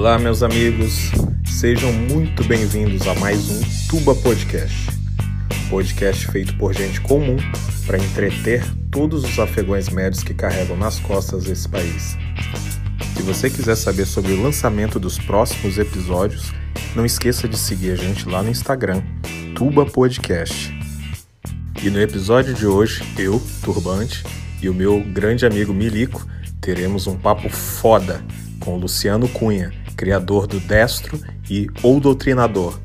Olá, meus amigos, sejam muito bem-vindos a mais um Tuba Podcast. Podcast feito por gente comum para entreter todos os afegões médios que carregam nas costas esse país. Se você quiser saber sobre o lançamento dos próximos episódios, não esqueça de seguir a gente lá no Instagram, Tuba Podcast. E no episódio de hoje, eu, Turbante, e o meu grande amigo Milico teremos um papo foda com Luciano Cunha, criador do Destro e O Doutrinador,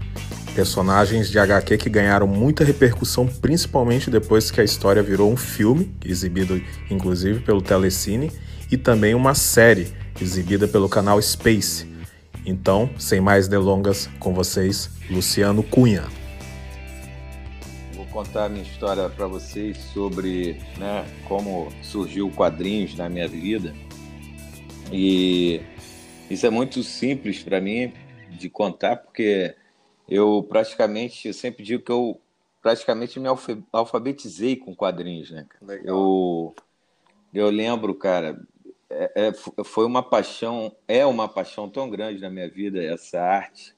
personagens de HQ que ganharam muita repercussão, principalmente depois que a história virou um filme, exibido inclusive pelo Telecine, e também uma série, exibida pelo canal Space. Então, sem mais delongas, com vocês, Luciano Cunha contar a minha história para vocês sobre né, como surgiu quadrinhos na minha vida. E isso é muito simples para mim de contar, porque eu praticamente, eu sempre digo que eu praticamente me alfabetizei com quadrinhos, né? Eu, eu lembro, cara, é, é, foi uma paixão, é uma paixão tão grande na minha vida essa arte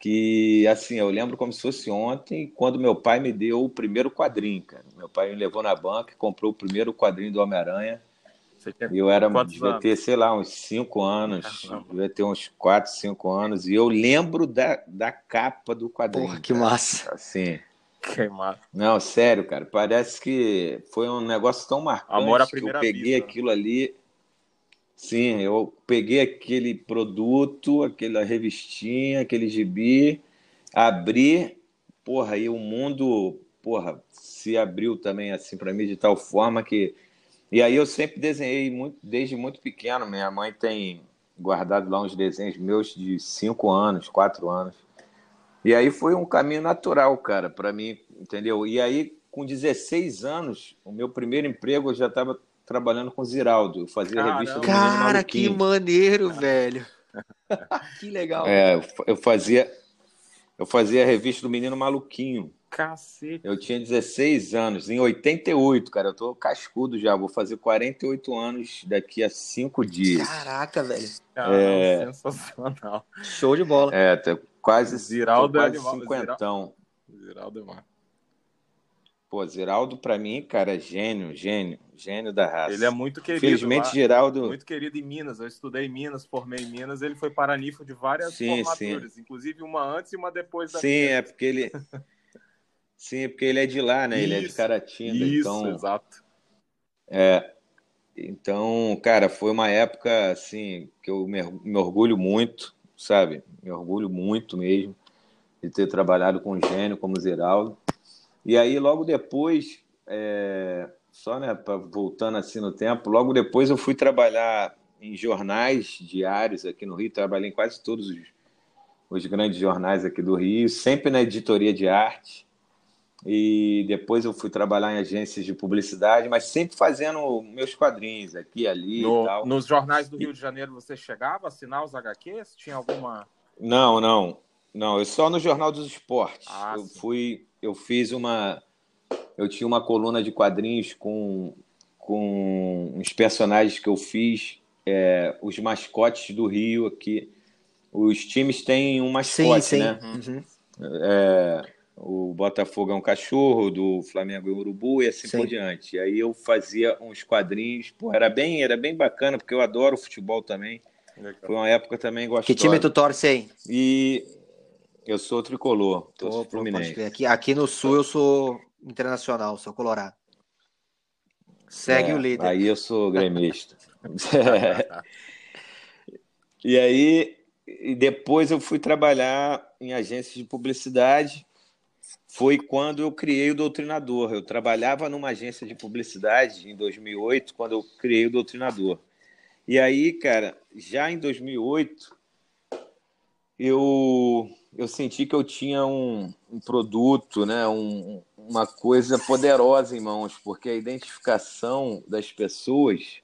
que assim, eu lembro como se fosse ontem, quando meu pai me deu o primeiro quadrinho, cara. Meu pai me levou na banca e comprou o primeiro quadrinho do Homem-Aranha. E eu era, devia anos? ter, sei lá, uns 5 anos, ah, devia ter uns 4, 5 anos, e eu lembro da, da capa do quadrinho. Porra, que cara. massa. Assim. Que massa. Não, sério, cara, parece que foi um negócio tão marcante Amor à primeira que eu peguei vista. aquilo ali Sim, eu peguei aquele produto, aquela revistinha, aquele gibi, abri, porra, e o mundo, porra, se abriu também assim para mim de tal forma que e aí eu sempre desenhei muito desde muito pequeno. Minha mãe tem guardado lá uns desenhos meus de cinco anos, quatro anos. E aí foi um caminho natural, cara, para mim, entendeu? E aí com 16 anos, o meu primeiro emprego eu já estava trabalhando com Ziraldo. Eu fazia Caramba. revista do Cara, que maneiro, velho. que legal. É, eu fazia eu fazia a revista do Menino Maluquinho. Cacete. Eu tinha 16 anos, em 88, cara. Eu tô cascudo já. Vou fazer 48 anos daqui a cinco dias. Caraca, velho. é... Sensacional. Show de bola. É, tá quase, Ziraldo é quase é cinquentão. Ziraldo é mano. Pô, Ziraldo, pra mim, cara, é gênio, gênio, gênio da raça. Ele é muito querido. Felizmente, Geraldo. Muito querido em Minas. Eu estudei em Minas, formei em Minas. Ele foi paranifo de várias sim, formaturas, sim. inclusive uma antes e uma depois da Sim, minha. é porque ele. sim, porque ele é de lá, né? Isso, ele é de Caratinga. Isso, então... exato. É. Então, cara, foi uma época assim que eu me, orgulho muito, sabe? Me orgulho muito mesmo de ter trabalhado com um gênio como Ziraldo. E aí, logo depois, é, só né, voltando assim no tempo, logo depois eu fui trabalhar em jornais diários aqui no Rio, trabalhei em quase todos os, os grandes jornais aqui do Rio, sempre na editoria de arte. E depois eu fui trabalhar em agências de publicidade, mas sempre fazendo meus quadrinhos aqui, ali no, e tal. Nos jornais do Rio de Janeiro você chegava a assinar os HQs? Tinha alguma. Não, não. Não, eu só no Jornal dos Esportes. Ah, eu sim. fui eu fiz uma. Eu tinha uma coluna de quadrinhos com, com uns personagens que eu fiz, é, os mascotes do Rio aqui. Os times têm um mascote, sim, sim. né? Uhum. É, o Botafogo é um cachorro, do Flamengo é um urubu e assim sim. por diante. E aí eu fazia uns quadrinhos, pô, era bem, era bem bacana, porque eu adoro futebol também. Legal. Foi uma época também gostosa. Que time tu torce aí? E eu sou tricolor, tô Fluminense. Aqui, aqui no Sul eu sou internacional, sou colorado. Segue é, o líder. Aí eu sou gremista. e aí, e depois eu fui trabalhar em agências de publicidade. Foi quando eu criei o Doutrinador. Eu trabalhava numa agência de publicidade em 2008, quando eu criei o Doutrinador. E aí, cara, já em 2008, eu eu senti que eu tinha um, um produto, né, um, uma coisa poderosa em mãos, porque a identificação das pessoas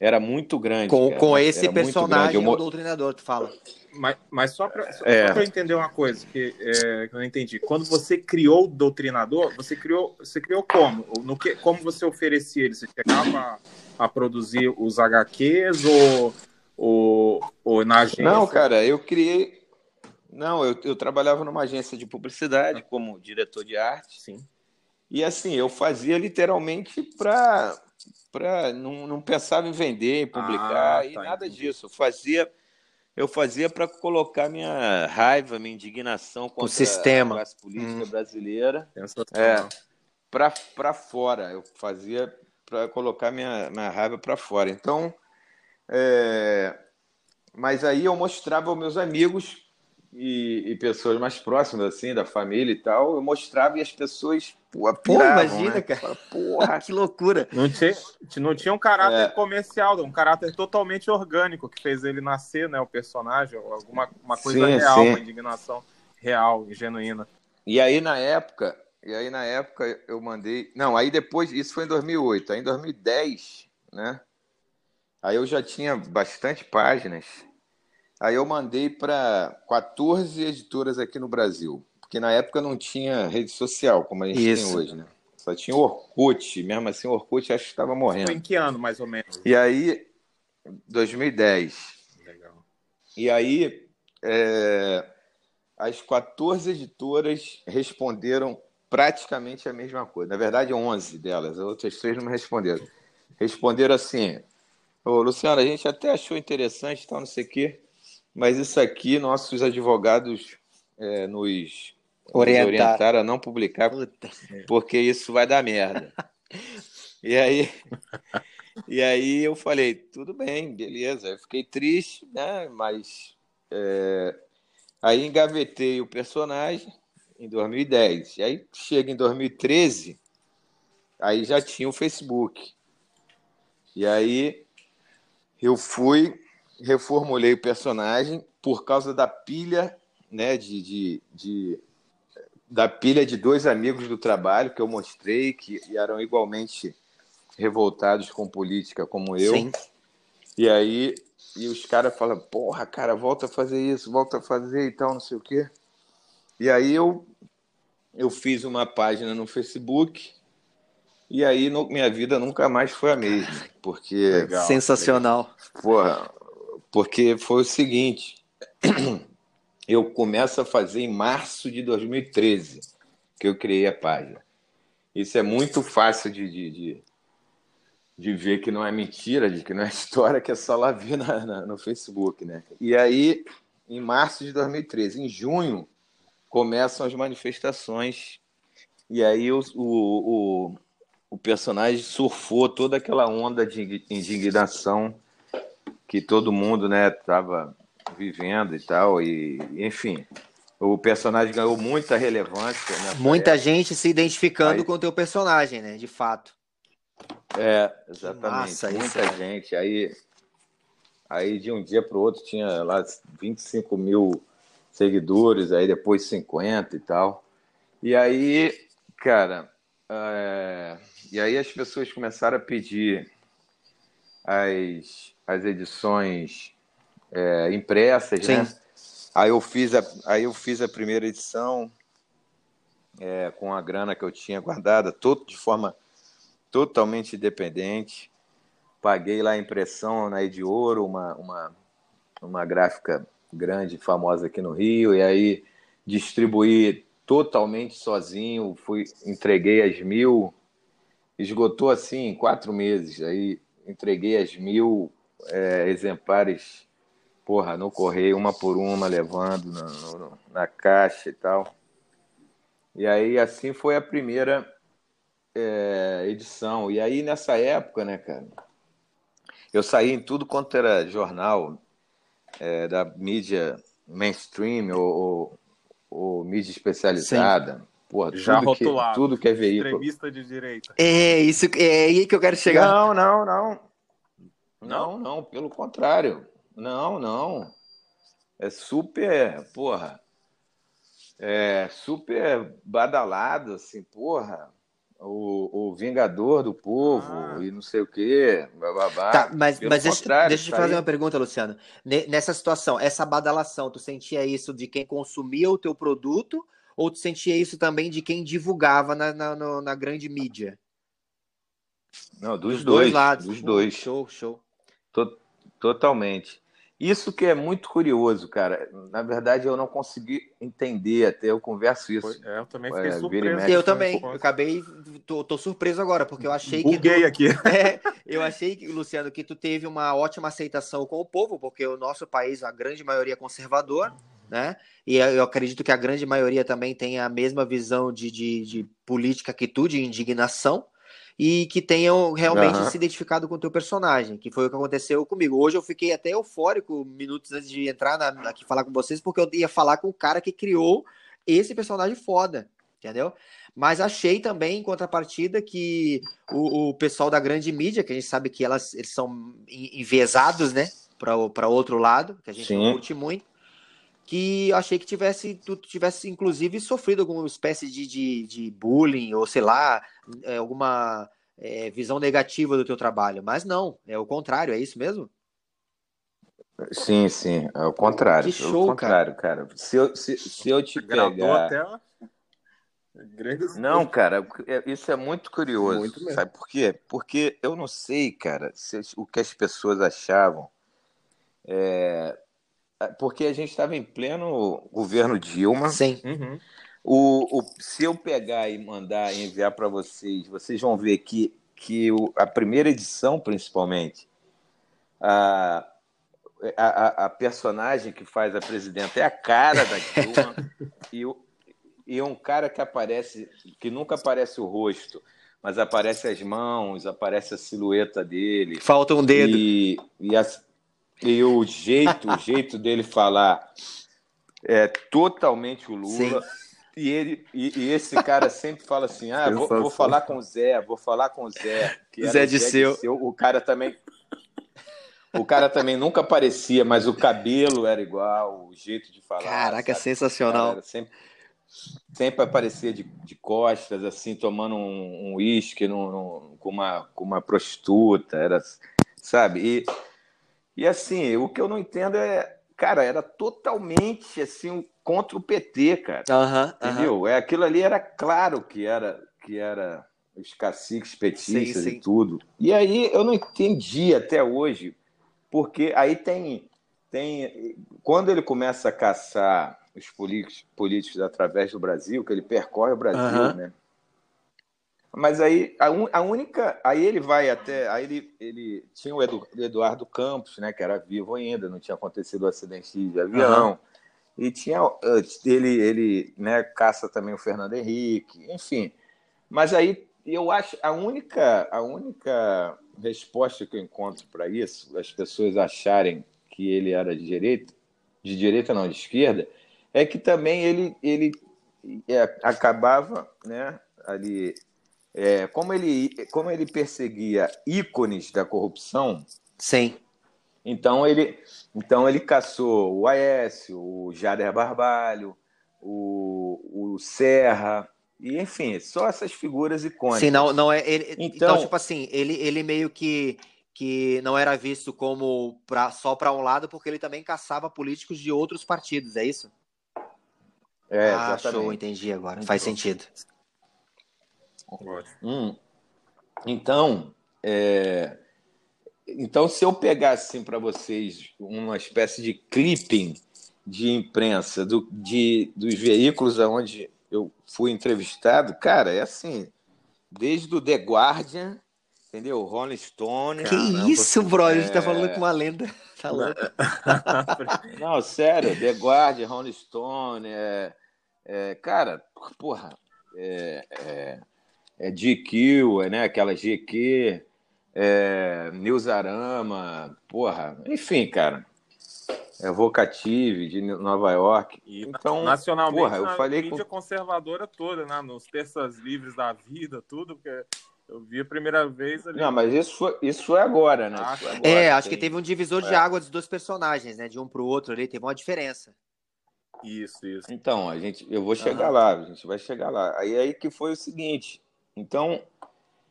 era muito grande. Com, com esse personagem, o doutrinador, tu fala. Mas, mas só para é. eu entender uma coisa que, é, que, eu não entendi. Quando você criou o doutrinador, você criou, você criou como? No que, como você oferecia ele? Você chegava a, a produzir os HQs ou Ou, ou na agência? Não, cara, eu criei. Não, eu, eu trabalhava numa agência de publicidade como diretor de arte. Sim. E assim, eu fazia literalmente para. Pra, não, não pensava em vender, em publicar Ah, e tá, nada entendi. disso. Eu fazia, eu fazia para colocar minha raiva, minha indignação contra sistema. a classe política Hum. brasileira para para fora. Eu fazia para colocar minha, minha raiva para fora. Então, é, mas aí eu mostrava aos meus amigos e, e pessoas mais próximas, assim, da família e tal, eu mostrava e as pessoas pô, piravam, imagina, né? cara. Fala, Porra, que loucura. Não tinha, não tinha um caráter É. comercial, um caráter totalmente orgânico que fez ele nascer, né? O personagem, alguma uma coisa Sim, real, sim. uma indignação real e genuína. E aí na época, e aí na época eu mandei, não, aí depois, isso foi em 2008, aí em 2010, né? Aí eu já tinha bastante páginas. Aí eu mandei para 14 editoras aqui no Brasil, porque na época não tinha rede social como a gente Isso. tem hoje, né? Só tinha Orkut, mesmo assim o Orkut acho que estava Foi morrendo. em que ano, mais ou menos? E aí 2010. Legal. E aí, é, as 14 editoras responderam praticamente a mesma coisa. Na verdade, 11 delas, as outras três não me responderam. Responderam assim: Ô, Luciano, a gente até achou interessante, tal, não sei o quê, mas isso aqui nossos advogados é, nos, nos Orientar. orientaram a não publicar Puta. porque isso vai dar merda. E aí, e aí eu falei, tudo bem, beleza. Eu fiquei triste, né? Mas é, aí engavetei o personagem em 2010. E aí chega em 2013, aí já tinha o Facebook. E aí eu fui, reformulei o personagem por causa da pilha, né? De, de, de da pilha de dois amigos do trabalho que eu mostrei, que eram igualmente revoltados com política como eu. Sim. E aí, e os caras falam, porra, cara, volta a fazer isso, volta a fazer e tal, não sei o quê. E aí eu, eu fiz uma página no Facebook, e aí no- minha vida nunca mais foi a mesma. Porque, Legal. Sensacional. porra, porque foi o seguinte, eu começo a fazer em março de 2013, que eu criei a página. Isso é muito fácil de, de, de, de ver que não é mentira, de que não é história, que é só lá ver na, na- no Facebook, né? E aí, em março de 2013, em junho, começam as manifestações, e aí o, o, o, o personagem surfou toda aquela onda de indignação que todo mundo, né, estava vivendo e tal, e enfim, o personagem ganhou muita relevância. nessa Muita gente se identificando Aí- com o teu personagem, né? De fato. É, exatamente. massa isso, Muita cara. gente. Aí, aí de um dia para o outro tinha lá 25 mil seguidores, aí depois 50 e tal. E aí, cara, é, e aí as pessoas começaram a pedir as, as edições é, impressas, Sim. né? Aí eu fiz a, aí eu fiz a primeira edição é, com a grana que eu tinha guardada, todo de forma totalmente independente. Paguei lá a impressão na Ediouro, uma, uma, uma gráfica grande, famosa aqui no Rio, e aí distribuí totalmente sozinho, fui, entreguei as mil, esgotou assim em quatro meses, aí entreguei as mil é, exemplares, porra, no correio, uma por uma, levando na, no- na caixa e tal. E aí assim foi a primeira é, edição. E aí nessa época, né, cara, eu saí em tudo quanto era jornal é, da mídia mainstream ou, ou, ou mídia especializada. Porra, Já tudo que, rotulado. tudo que é veículo. Extremista de direita. É isso, é aí que eu quero chegar. Não, não, não. Não, não, pelo contrário. Não, não. É super, porra. É super badalado, assim, porra. O, o Vingador do Povo Ah. e não sei o quê, bababá. Tá, mas, Pelo mas deixa, deixa eu te isso fazer aí- uma pergunta, Luciano. Ne- Nessa situação, essa badalação, tu sentia isso de quem consumia o teu produto ou tu sentia isso também de quem divulgava na, na, na grande mídia? Não, dos, Dos dois, lados. Dos Pô, dois. Show, show. To- Totalmente. Isso que é muito curioso, cara. Na verdade, eu não consegui entender até eu converso isso. É, eu também fiquei É, surpreso. Eu também. Eu acabei. Tô, tô surpreso agora, porque eu achei que. Buguei aqui. É, eu achei, que, Luciano, que tu teve uma ótima aceitação com o povo, porque o nosso país, a grande maioria é conservador, né? E eu acredito que a grande maioria também tem a mesma visão de, de, de política que tu, de indignação, e que tenham realmente Aham. se identificado com o teu personagem, que foi o que aconteceu comigo. Hoje eu fiquei até eufórico minutos antes de entrar na- aqui falar com vocês, porque eu ia falar com o cara que criou esse personagem foda, entendeu? Mas achei também, em contrapartida, que o, o pessoal da grande mídia, que a gente sabe que elas, eles são en- enviesados, né, para outro lado, que a gente não Sim. curte muito, que eu achei que tivesse, tu tivesse, inclusive, sofrido alguma espécie de, de, de bullying, ou sei lá, é, alguma é, visão negativa do teu trabalho. Mas não, é o contrário, é isso mesmo? Sim, sim, é o contrário. Que é o show, contrário, cara. Se, eu, se, se eu te pegar. até Não, cara, é- isso é muito curioso. Muito mesmo. Sabe por quê? Porque eu não sei, cara, se o que as pessoas achavam. É, porque a gente estava em pleno governo Dilma. Sim. Uhum. O, o- se eu pegar e mandar e enviar para vocês, vocês vão ver que, que o- a primeira edição, principalmente, a, a, a- personagem que faz a presidenta é a cara da Dilma e, o- e é um cara que aparece, que nunca aparece o rosto, mas aparece as mãos, aparece a silhueta dele. Falta um dedo. E, e, as- e o jeito, o jeito dele falar é totalmente o Lula. E, ele, e, e esse cara sempre fala assim: ah, vou, vou falar com o Zé, vou falar com o Zé. Que Zé o Disseu. O cara também. O cara também nunca aparecia, mas o cabelo era igual, o jeito de falar. Caraca, sabe? sensacional. Sempre, sempre aparecia de, de costas, assim, tomando um um uísque num- com, uma, com uma prostituta, era, sabe? E, e assim, o que eu não entendo é, cara, era totalmente assim contra o PT, cara. Entendeu? É, aquilo ali era claro que era que era os caciques petistas Sim, sim. e tudo. E aí eu não entendi até hoje, porque aí tem tem quando ele começa a caçar os políticos, políticos através do Brasil, que ele percorre o Brasil, né? Mas aí a, un- a única, aí ele vai até, aí ele, ele tinha o Edu- Eduardo Campos, né, que era vivo ainda, não tinha acontecido o acidente de avião. E tinha ele, ele, né, caça também o Fernando Henrique, enfim. Mas aí eu acho a única, a única resposta que eu encontro para isso, as pessoas acharem que ele era de direita, de direita não, de esquerda, é que também ele, ele é, acabava, né, ali, é, como ele, como ele perseguia ícones da corrupção, Sim. então ele, então ele caçou o Aécio, o Jader Barbalho, o, o Serra, e enfim, só essas figuras icônicas. Sim, não, não é. Ele, então, Então- tipo assim, ele, ele meio que, que não era visto como pra, só para um lado, porque ele também caçava políticos de outros partidos, é isso? É, ah, exatamente. show, entendi agora. Faz Então. sentido. Hum. Então, é, então, se eu pegar assim para vocês uma espécie de clipping de imprensa do, de, dos veículos aonde eu fui entrevistado, cara, é assim, desde o The Guardian, entendeu? Rolling Stone. Que Caramba. isso, brother? A gente tá É. falando com uma lenda. Tá louco. Não, sério, The Guardian, Rolling Stone, é, é, cara, porra, é, é, é GQ, é, né, aquela GQ, é, Newsarama, porra, enfim, cara, é Vocative de Nova York. E Então, nacionalmente, porra, eu na falei mídia com- conservadora toda, né? Nos terças livres da vida, tudo, porque eu vi a primeira vez ali. Não, mas isso foi, isso foi agora, né? Isso foi agora, É, acho que teve um divisor de É. água dos dois personagens, né? De um pro outro ali, teve uma diferença. Isso, isso. Então, a gente, eu vou chegar Aham. lá, a gente vai chegar lá. Aí aí que foi o seguinte. Então,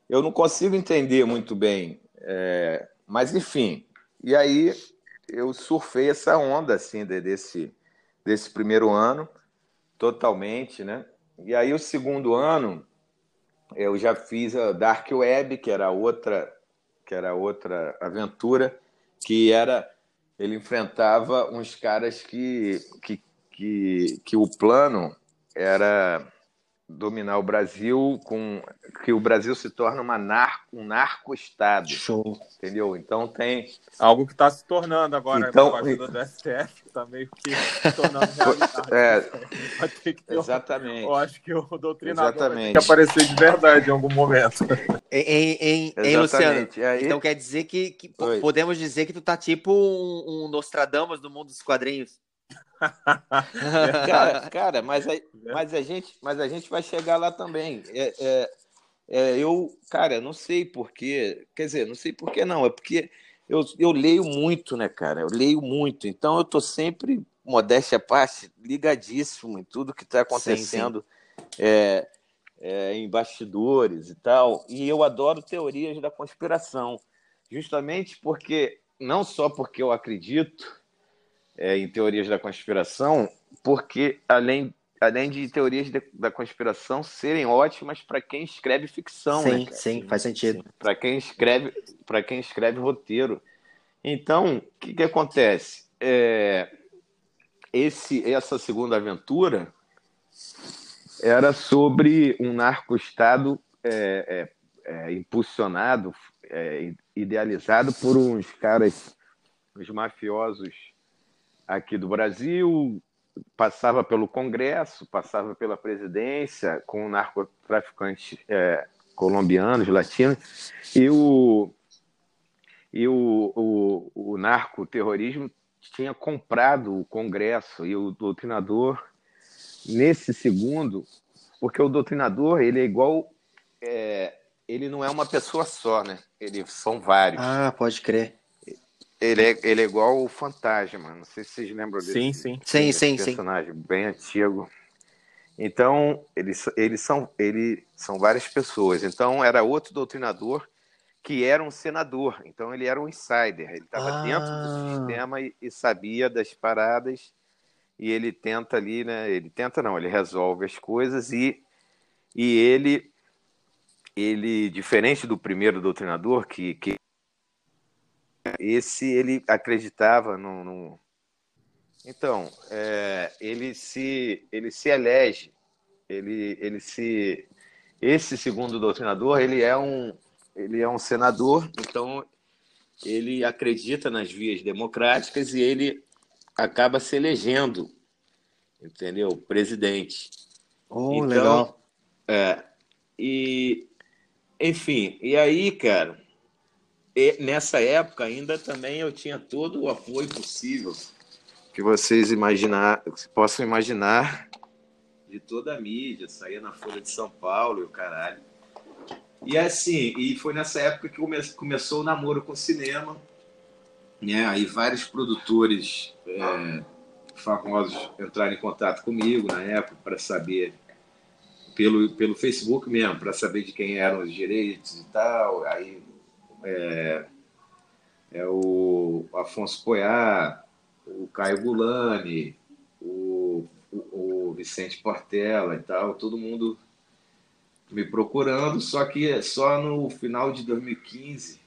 eu não consigo entender muito bem, é, mas enfim. E aí eu surfei essa onda assim de- desse desse primeiro ano, totalmente, né? E aí o segundo ano eu já fiz a Dark Web, que era outra que era outra aventura, que era ele enfrentava uns caras que, que, que, que o plano era dominar o Brasil com que o Brasil se torna uma narco, um narco-estado. Show. Entendeu? Então tem. Algo que está se tornando agora então, com a ajuda do STF, está meio que se tornando realidade. É, Vai ter que ter exatamente. Eu acho que o doutrinador Exatamente. vai que aparecer de verdade em algum momento. Em, em, em, Luciano, Exatamente. Aí, então quer dizer que, que podemos dizer que tu tá tipo um, um Nostradamus do mundo dos quadrinhos. cara, cara, mas a, mas a gente, mas a gente vai chegar lá também. É, é, é, eu, cara, não sei porquê. Quer dizer, não sei porquê não. É porque eu, eu leio muito, né, cara? Eu leio muito. Então eu tô sempre, modéstia à parte, ligadíssimo em tudo que está acontecendo é, é, em bastidores e tal. E eu adoro teorias da conspiração, justamente porque não só porque eu acredito é, em teorias da conspiração, porque além, além de teorias de- da conspiração serem ótimas para quem escreve ficção, sim, né? cara? sim, faz sentido. Para quem escreve, para quem escreve roteiro. Então, o que, que acontece? É, esse, essa segunda aventura era sobre um narco-estado é, é, é, impulsionado, é, idealizado por uns caras, os mafiosos aqui do Brasil, passava pelo Congresso, passava pela presidência, com narcotraficantes é, colombianos, latinos, e o, e o, o, o narcoterrorismo tinha comprado o Congresso e o doutrinador nesse segundo, porque o doutrinador ele é igual, é, ele não é uma pessoa só, né? Ele são vários. Ah, pode crer. Ele é, ele é igual o Fantasma. Não sei se vocês lembram desse, Sim, sim. Sim, desse sim, sim. personagem bem antigo. Então, eles, eles, são, eles são várias pessoas. Então, era outro doutrinador que era um senador. Então, ele era um insider. Ele estava Ah. dentro do sistema e, e sabia das paradas. E ele tenta ali, né? Ele tenta não, ele resolve as coisas e, e ele, ele, diferente do primeiro doutrinador, que, que esse ele acreditava no, no... então é, ele se ele se elege ele ele se esse segundo doutrinador ele é um ele é um senador então ele acredita nas vias democráticas e ele acaba se elegendo entendeu presidente Oh, Então, legal. é, e, enfim, e aí, cara, e nessa época ainda também eu tinha todo o apoio possível que vocês imaginar, que possam imaginar de toda a mídia, saía na Folha de São Paulo e o caralho. E assim, e foi nessa época que come- começou o namoro com o cinema, né? Aí vários produtores é, famosos entraram em contato comigo na época para saber pelo, pelo Facebook mesmo, para saber de quem eram os direitos e tal. Aí é, é o Afonso Poiá, o Caio Gulani, o, o, o Vicente Portela e tal, todo mundo me procurando, só que só no final de 2015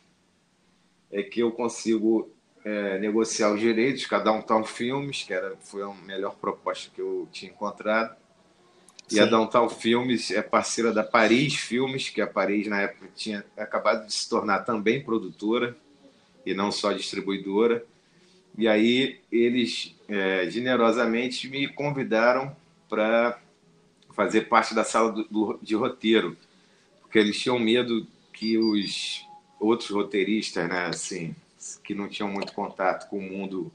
é que eu consigo é, negociar os direitos, cada um tal filmes, que era, foi a melhor proposta que eu tinha encontrado. E a. Downtown Filmes é parceira da Paris Filmes, que a Paris na época tinha acabado de se tornar também produtora e não só distribuidora. E aí eles é, generosamente me convidaram para fazer parte da sala do, do- de roteiro, porque eles tinham medo que os outros roteiristas, né, assim, que não tinham muito contato com o mundo,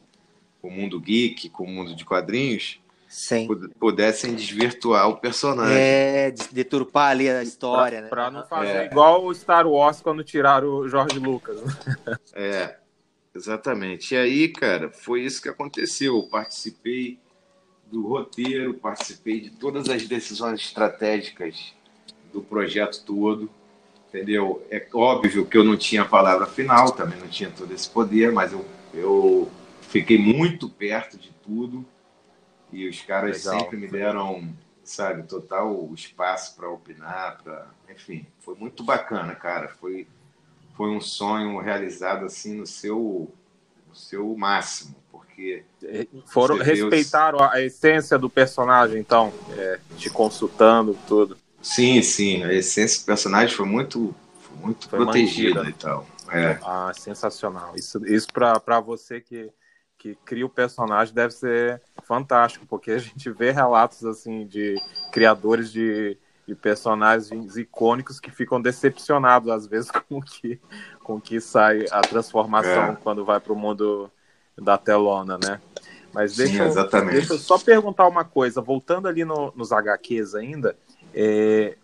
com o mundo geek, com o mundo de quadrinhos, Sim. pud- pudessem desvirtuar o personagem. É, de- deturpar ali a história, né? Pra não fazer É. igual o Star Wars quando tiraram o Jorge Lucas. É, exatamente. E aí, cara, foi isso que aconteceu. Eu participei do roteiro, participei de todas as decisões estratégicas do projeto todo, entendeu? É óbvio que eu não tinha a palavra final, também não tinha todo esse poder, mas eu, eu fiquei muito perto de tudo e os caras Legal. sempre me deram, sabe, total espaço para opinar, para, enfim, foi muito bacana, cara. Foi foi um sonho realizado assim no seu no seu máximo, porque foram respeitaram os... a essência do personagem, então, é, te consultando tudo. Sim, sim, a essência do personagem foi muito, foi muito foi protegida mantida. e tal. É. Ah, sensacional. Isso, isso para você que, que cria o personagem deve ser fantástico, porque a gente vê relatos assim de criadores de, de personagens icônicos que ficam decepcionados às vezes com que com que sai a transformação é. quando vai para o mundo da telona, né? Mas deixa, Sim, eu, deixa eu só perguntar uma coisa, voltando ali no, nos HQs ainda, é,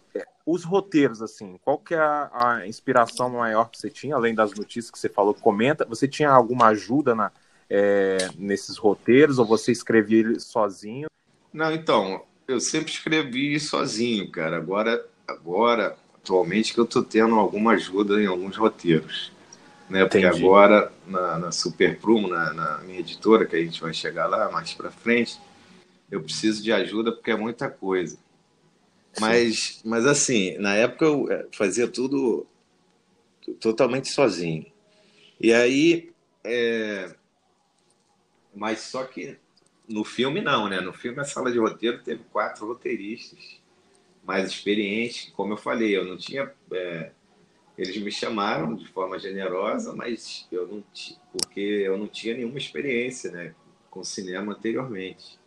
os roteiros, assim, qual que é a, a, inspiração maior que você tinha, além das notícias que você falou, comenta, você tinha alguma ajuda na, é, nesses roteiros, ou você escrevia ele sozinho? Não, então, eu sempre escrevi sozinho, cara, agora, agora atualmente que eu estou tendo alguma ajuda em alguns roteiros, né, porque Entendi. agora na, na Super Prumo, na, na minha editora, que a gente vai chegar lá mais para frente, eu preciso de ajuda porque é muita coisa. Mas, mas assim, na época eu eh, fazia tudo totalmente sozinho. E aí, é... mas só que no filme não, né? No filme a sala de roteiro teve quatro roteiristas mais experientes. Como eu falei, eu não tinha. É... Eles me chamaram de forma generosa, mas eu não porque eu não tinha nenhuma experiência, né, com cinema anteriormente.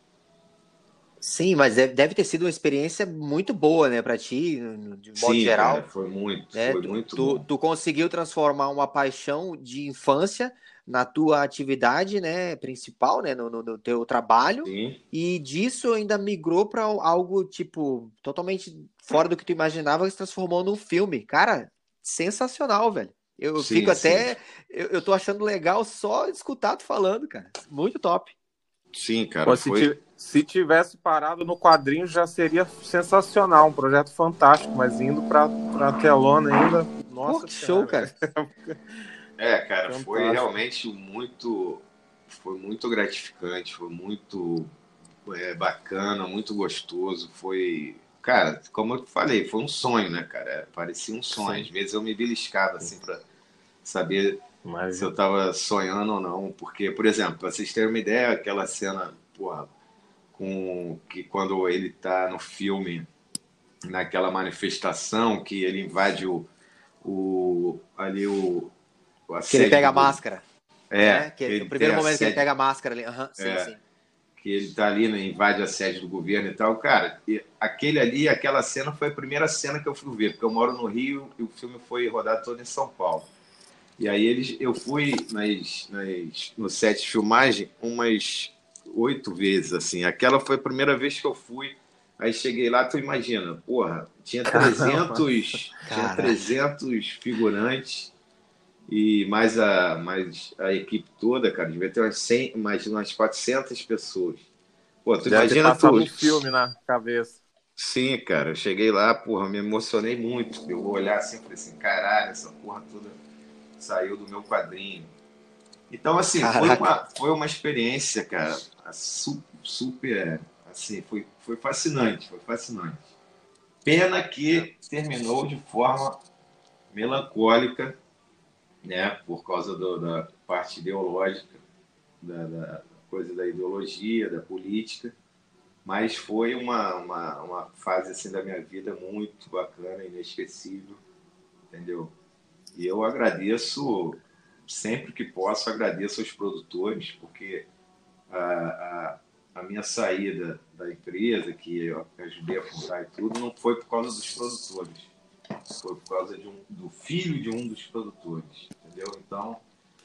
Sim, mas deve ter sido uma experiência muito boa, né, para ti, de modo Sim, geral. Cara, foi muito, né? foi tu, muito tu, tu, conseguiu transformar uma paixão de infância na tua atividade, né, principal, né, no, no teu trabalho, Sim. e disso ainda migrou para algo tipo totalmente fora do que tu imaginava, que se transformou num filme. Cara, sensacional, velho. Eu sim, fico até, eu, eu tô achando legal só escutar tu falando, cara. Muito top. Sim, cara. Pô, foi... se, tivesse parado no quadrinho já seria sensacional, um projeto fantástico, mas indo para pra telona ainda. Nossa, Pô, show, cara. É, cara, fantástico. foi realmente muito. Foi muito gratificante, foi muito é, bacana, muito gostoso. Foi. Cara, como eu falei, foi um sonho, né, cara? Parecia um sonho. Sim. Às vezes eu me beliscava assim para saber mas... se eu tava sonhando ou não. Porque, por exemplo, pra vocês terem uma ideia, aquela cena, porra, com que quando ele tá no filme, naquela manifestação, que ele invade o, o ali o, o Que ele pega a máscara. É. Né? Que ele, o primeiro momento que ele pega a máscara ali. Uhum, sim, é. sim. Que ele tá ali, né, invade a sede do governo e tal. Cara, e aquele ali, aquela cena foi a primeira cena que eu fui ver, porque eu moro no Rio e o filme foi rodado todo em São Paulo. E aí eles, eu fui nas, nas, no set de filmagem umas oito vezes, assim. Aquela foi a primeira vez que eu fui. Aí cheguei lá, tu imagina, porra, tinha 300, tinha 300 figurantes e mais a, mais a equipe toda, cara, devia ter umas 100, mais umas 400 pessoas. Pô, tu Deve imagina tudo. um filme na cabeça. Sim, cara, eu cheguei lá, porra, me emocionei muito. Eu vou olhar assim falei assim, caralho, essa porra toda saiu do meu quadrinho. Então, assim, foi uma, foi uma experiência, cara, super, assim, foi, foi fascinante, foi fascinante. Pena que terminou de forma melancólica, né, por causa do, da parte ideológica, da, da, coisa da ideologia, da política, mas foi uma, uma, uma fase assim da minha vida muito bacana, inesquecível, entendeu? E eu agradeço, sempre que posso, agradeço aos produtores, porque a, a, a minha saída da empresa, que eu ajudei a fundar e tudo, não foi por causa dos produtores. Foi por causa de um, do filho de um dos produtores, entendeu? Então,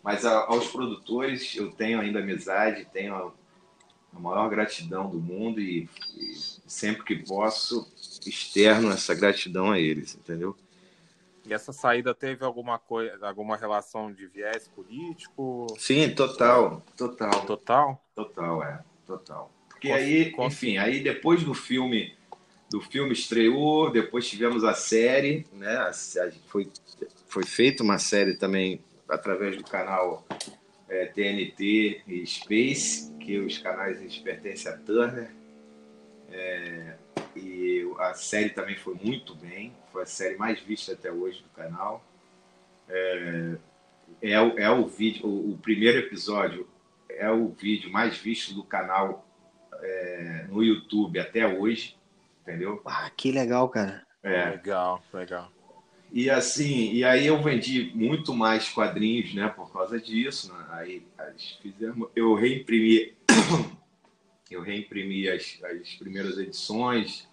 mas a, aos produtores eu tenho ainda amizade, tenho a, a maior gratidão do mundo e, e sempre que posso externo essa gratidão a eles, entendeu? E essa saída teve alguma coisa, alguma relação de viés político? Sim, total, total. Total? Total, é, total. Porque aí, enfim, aí depois do filme, do filme estreou, depois tivemos a série, né? A, a, foi, foi feita uma série também através do canal é, TNT e Space, que os canais pertencem a Turner. É, e a série também foi muito bem, foi a série mais vista até hoje do canal. É, é, o, é o vídeo, o, o, primeiro episódio é o vídeo mais visto do canal é, no YouTube até hoje, entendeu? Ah, que legal, cara. É. Legal, legal. E assim, e aí eu vendi muito mais quadrinhos, né, por causa disso. Né? Aí fizemos, eu reimprimi, eu reimprimi as, as primeiras edições.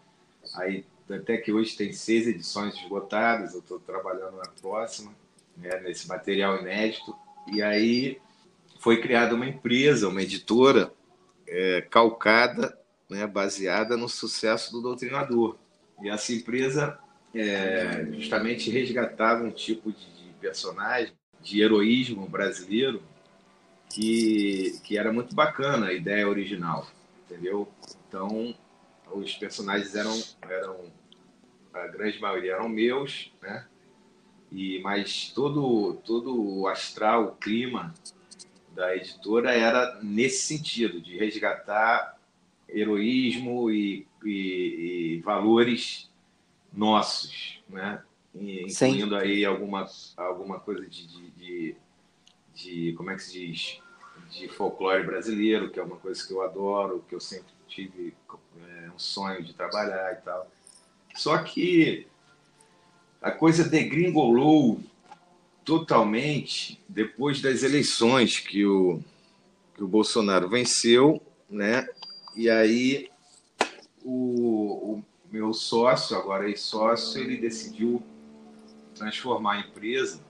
Aí até que hoje tem seis edições esgotadas. Eu estou trabalhando na próxima, né, nesse material inédito. E aí foi criada uma empresa, uma editora é, calcada, né, baseada no sucesso do Doutrinador. E essa empresa é, justamente resgatava um tipo de, de, personagem, de heroísmo brasileiro, que, que era muito bacana a ideia original, entendeu? Então, os personagens eram, eram a grande maioria eram meus, né? E, mas todo, todo o astral, o clima da editora era nesse sentido, de resgatar heroísmo e, e, e valores nossos, né? incluindo Sim. aí alguma, alguma coisa de, de, de, de, como é que se diz, de folclore brasileiro, que é uma coisa que eu adoro, que eu sempre tive é, um sonho de trabalhar e tal. Só que a coisa degringolou totalmente depois das eleições que o, que o Bolsonaro venceu, né? E aí o, o meu sócio, agora ex-sócio, ele decidiu transformar a empresa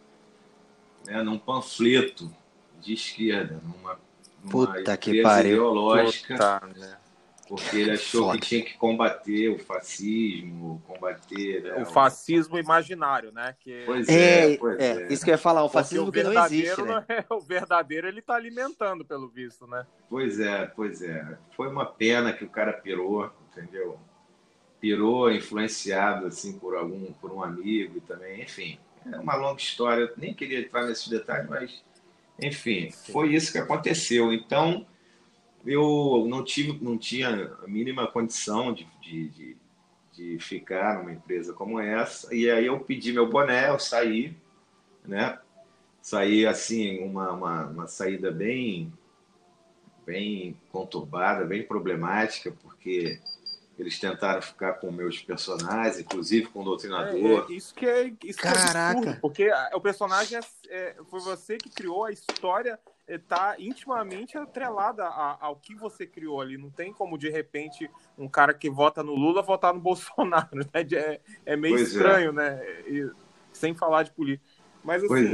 né, num panfleto de esquerda, numa, numa Puta que pariu. ideológica, Puta, né? Porque ele achou Foda. que tinha que combater o fascismo, combater... Né, o fascismo imaginário, né? Que... Pois é, é, pois é, é. Isso que eu ia falar, o fascismo que não existe, né? É, o verdadeiro ele está alimentando, pelo visto, né? Pois é, pois é. Foi uma pena que o cara pirou, entendeu? pirou influenciado assim por algum por um amigo também enfim é uma longa história nem queria entrar nesses detalhes mas enfim foi isso que aconteceu então eu não tive não tinha a mínima condição de, de, de, de ficar numa empresa como essa e aí eu pedi meu boné eu saí né saí assim uma, uma, uma saída bem bem conturbada bem problemática porque eles tentaram ficar com meus personagens, inclusive com o Doutrinador. É, é, isso que é, isso Caraca. Que é absurdo, porque o personagem é, é, foi você que criou a história, está é, intimamente atrelada a, ao que você criou ali. Não tem como, de repente, um cara que vota no Lula votar no Bolsonaro. Né? É, é meio pois é. estranho, né? E, sem falar de política. Mas assim,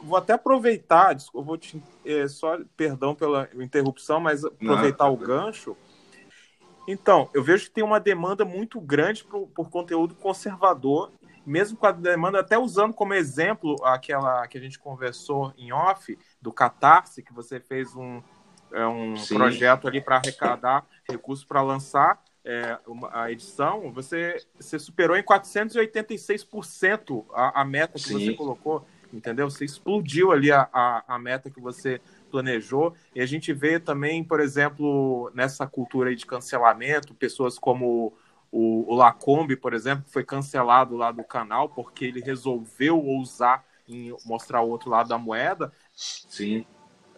vou até aproveitar, desculpa, vou te, só perdão pela interrupção, mas aproveitar Não, o gancho então, eu vejo que tem uma demanda muito grande por, por conteúdo conservador, mesmo com a demanda, até usando como exemplo aquela que a gente conversou em off, do Catarse, que você fez um, é, um projeto ali para arrecadar recursos para lançar é, uma, a edição, você, você superou em 486% a, a meta que Sim. você colocou, entendeu? Você explodiu ali a, a, a meta que você planejou. E a gente vê também, por exemplo, nessa cultura de cancelamento, pessoas como o, o Lacombe, por exemplo, foi cancelado lá do canal porque ele resolveu ousar em mostrar o outro lado da moeda. Sim.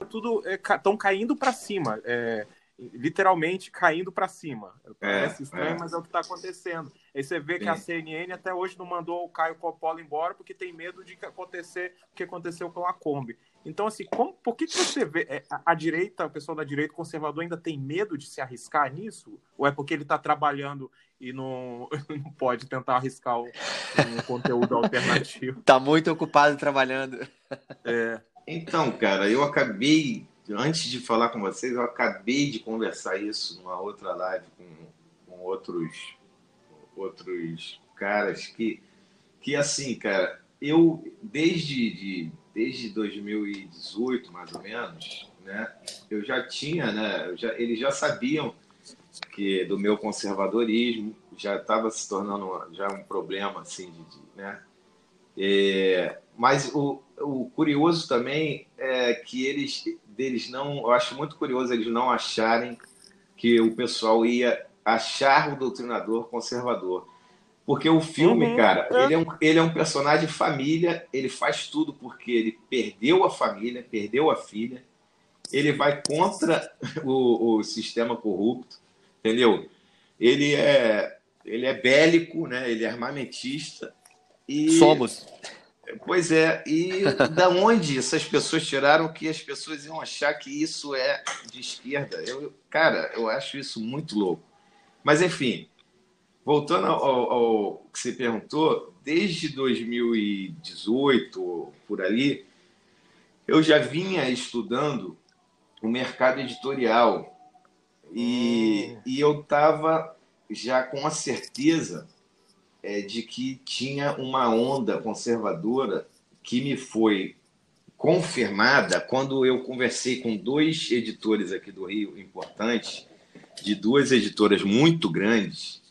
Tudo estão é, caindo para cima. É, literalmente caindo para cima. Parece é, estranho, é. mas é o que está acontecendo. Aí você vê Sim. que a CNN até hoje não mandou o Caio Coppola embora porque tem medo de acontecer o que aconteceu com a Kombi. Então, assim, como, por que, que você vê é, a, a, direita, o pessoal da direita conservador ainda tem medo de se arriscar nisso? Ou é porque ele está trabalhando e não, não pode tentar arriscar um, um conteúdo alternativo? Está muito ocupado trabalhando. É. Então, cara, eu acabei, antes de falar com vocês, eu acabei de conversar isso numa outra live com, com outros, outros caras que, que assim, cara, eu desde de, desde 2018, mais ou menos, né, eu já tinha, né, já, eles já sabiam que do meu conservadorismo já estava se tornando já um problema assim de, de né? É, mas o, o curioso também é que eles deles não eu acho muito curioso eles não acharem que o pessoal ia achar o doutrinador conservador Porque o filme, uhum. cara, ele é, um, ele é um personagem família, ele faz tudo porque ele perdeu a família, perdeu a filha, ele vai contra o, o sistema corrupto, entendeu? Ele é, ele é bélico, né? ele é armamentista. E, Somos. Pois é, e da onde essas pessoas tiraram que as pessoas iam achar que isso é de esquerda? Eu, cara, eu acho isso muito louco. Mas, enfim, voltando ao, ao, que você perguntou, desde 2018, por ali, eu já vinha estudando o mercado editorial e, hum. e eu estava já com a certeza é, de que tinha uma onda conservadora que me foi confirmada quando eu conversei com dois editores aqui do Rio importantes, de duas editoras muito grandes,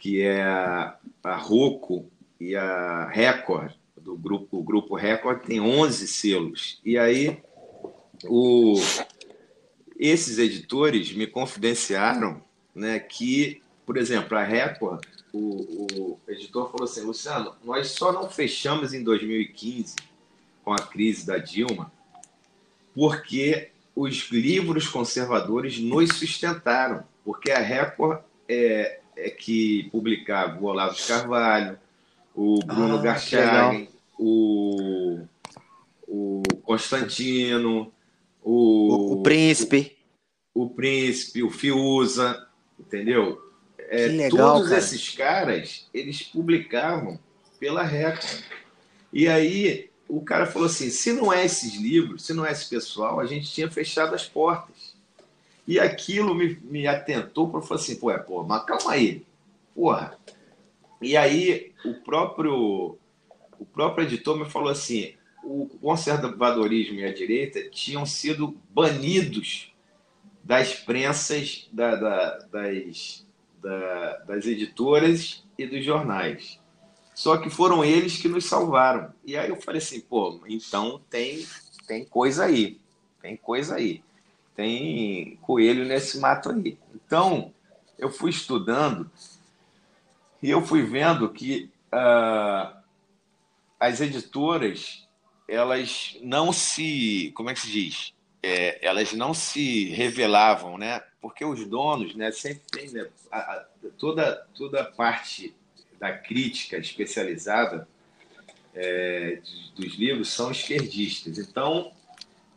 que é a, Rocco e a Record, do grupo, o grupo Record tem 11 selos. E aí o, esses editores me confidenciaram né, que, por exemplo, a Record, o, o editor falou assim, Luciano, nós só não fechamos em 2015 com a crise da Dilma porque os livros conservadores nos sustentaram, porque a Record é, é que publicava o Olavo de Carvalho, o Bruno ah, Garchagen, o, o Constantino, o, o, o Príncipe. O, o, Príncipe, o Fiuza, entendeu? É, legal, todos cara. esses caras, eles publicavam pela Record. E aí o cara falou assim: se não é esses livros, se não é esse pessoal, a gente tinha fechado as portas. E aquilo me, me atentou para falar assim, pô, é, pô, mas calma aí, porra. E aí o próprio o próprio editor me falou assim, o conservadorismo e a direita tinham sido banidos das prensas da, da, das, da, das editoras e dos jornais. Só que foram eles que nos salvaram. E aí eu falei assim, pô, então tem, tem coisa aí, tem coisa aí tem coelho nesse mato aí. Então, eu fui estudando e eu fui vendo que uh, as editoras elas não se, como é que se diz? É, elas não se revelavam, né? Porque os donos, né, sempre tem né, a, a, toda toda parte da crítica especializada é, dos livros são esquerdistas. Então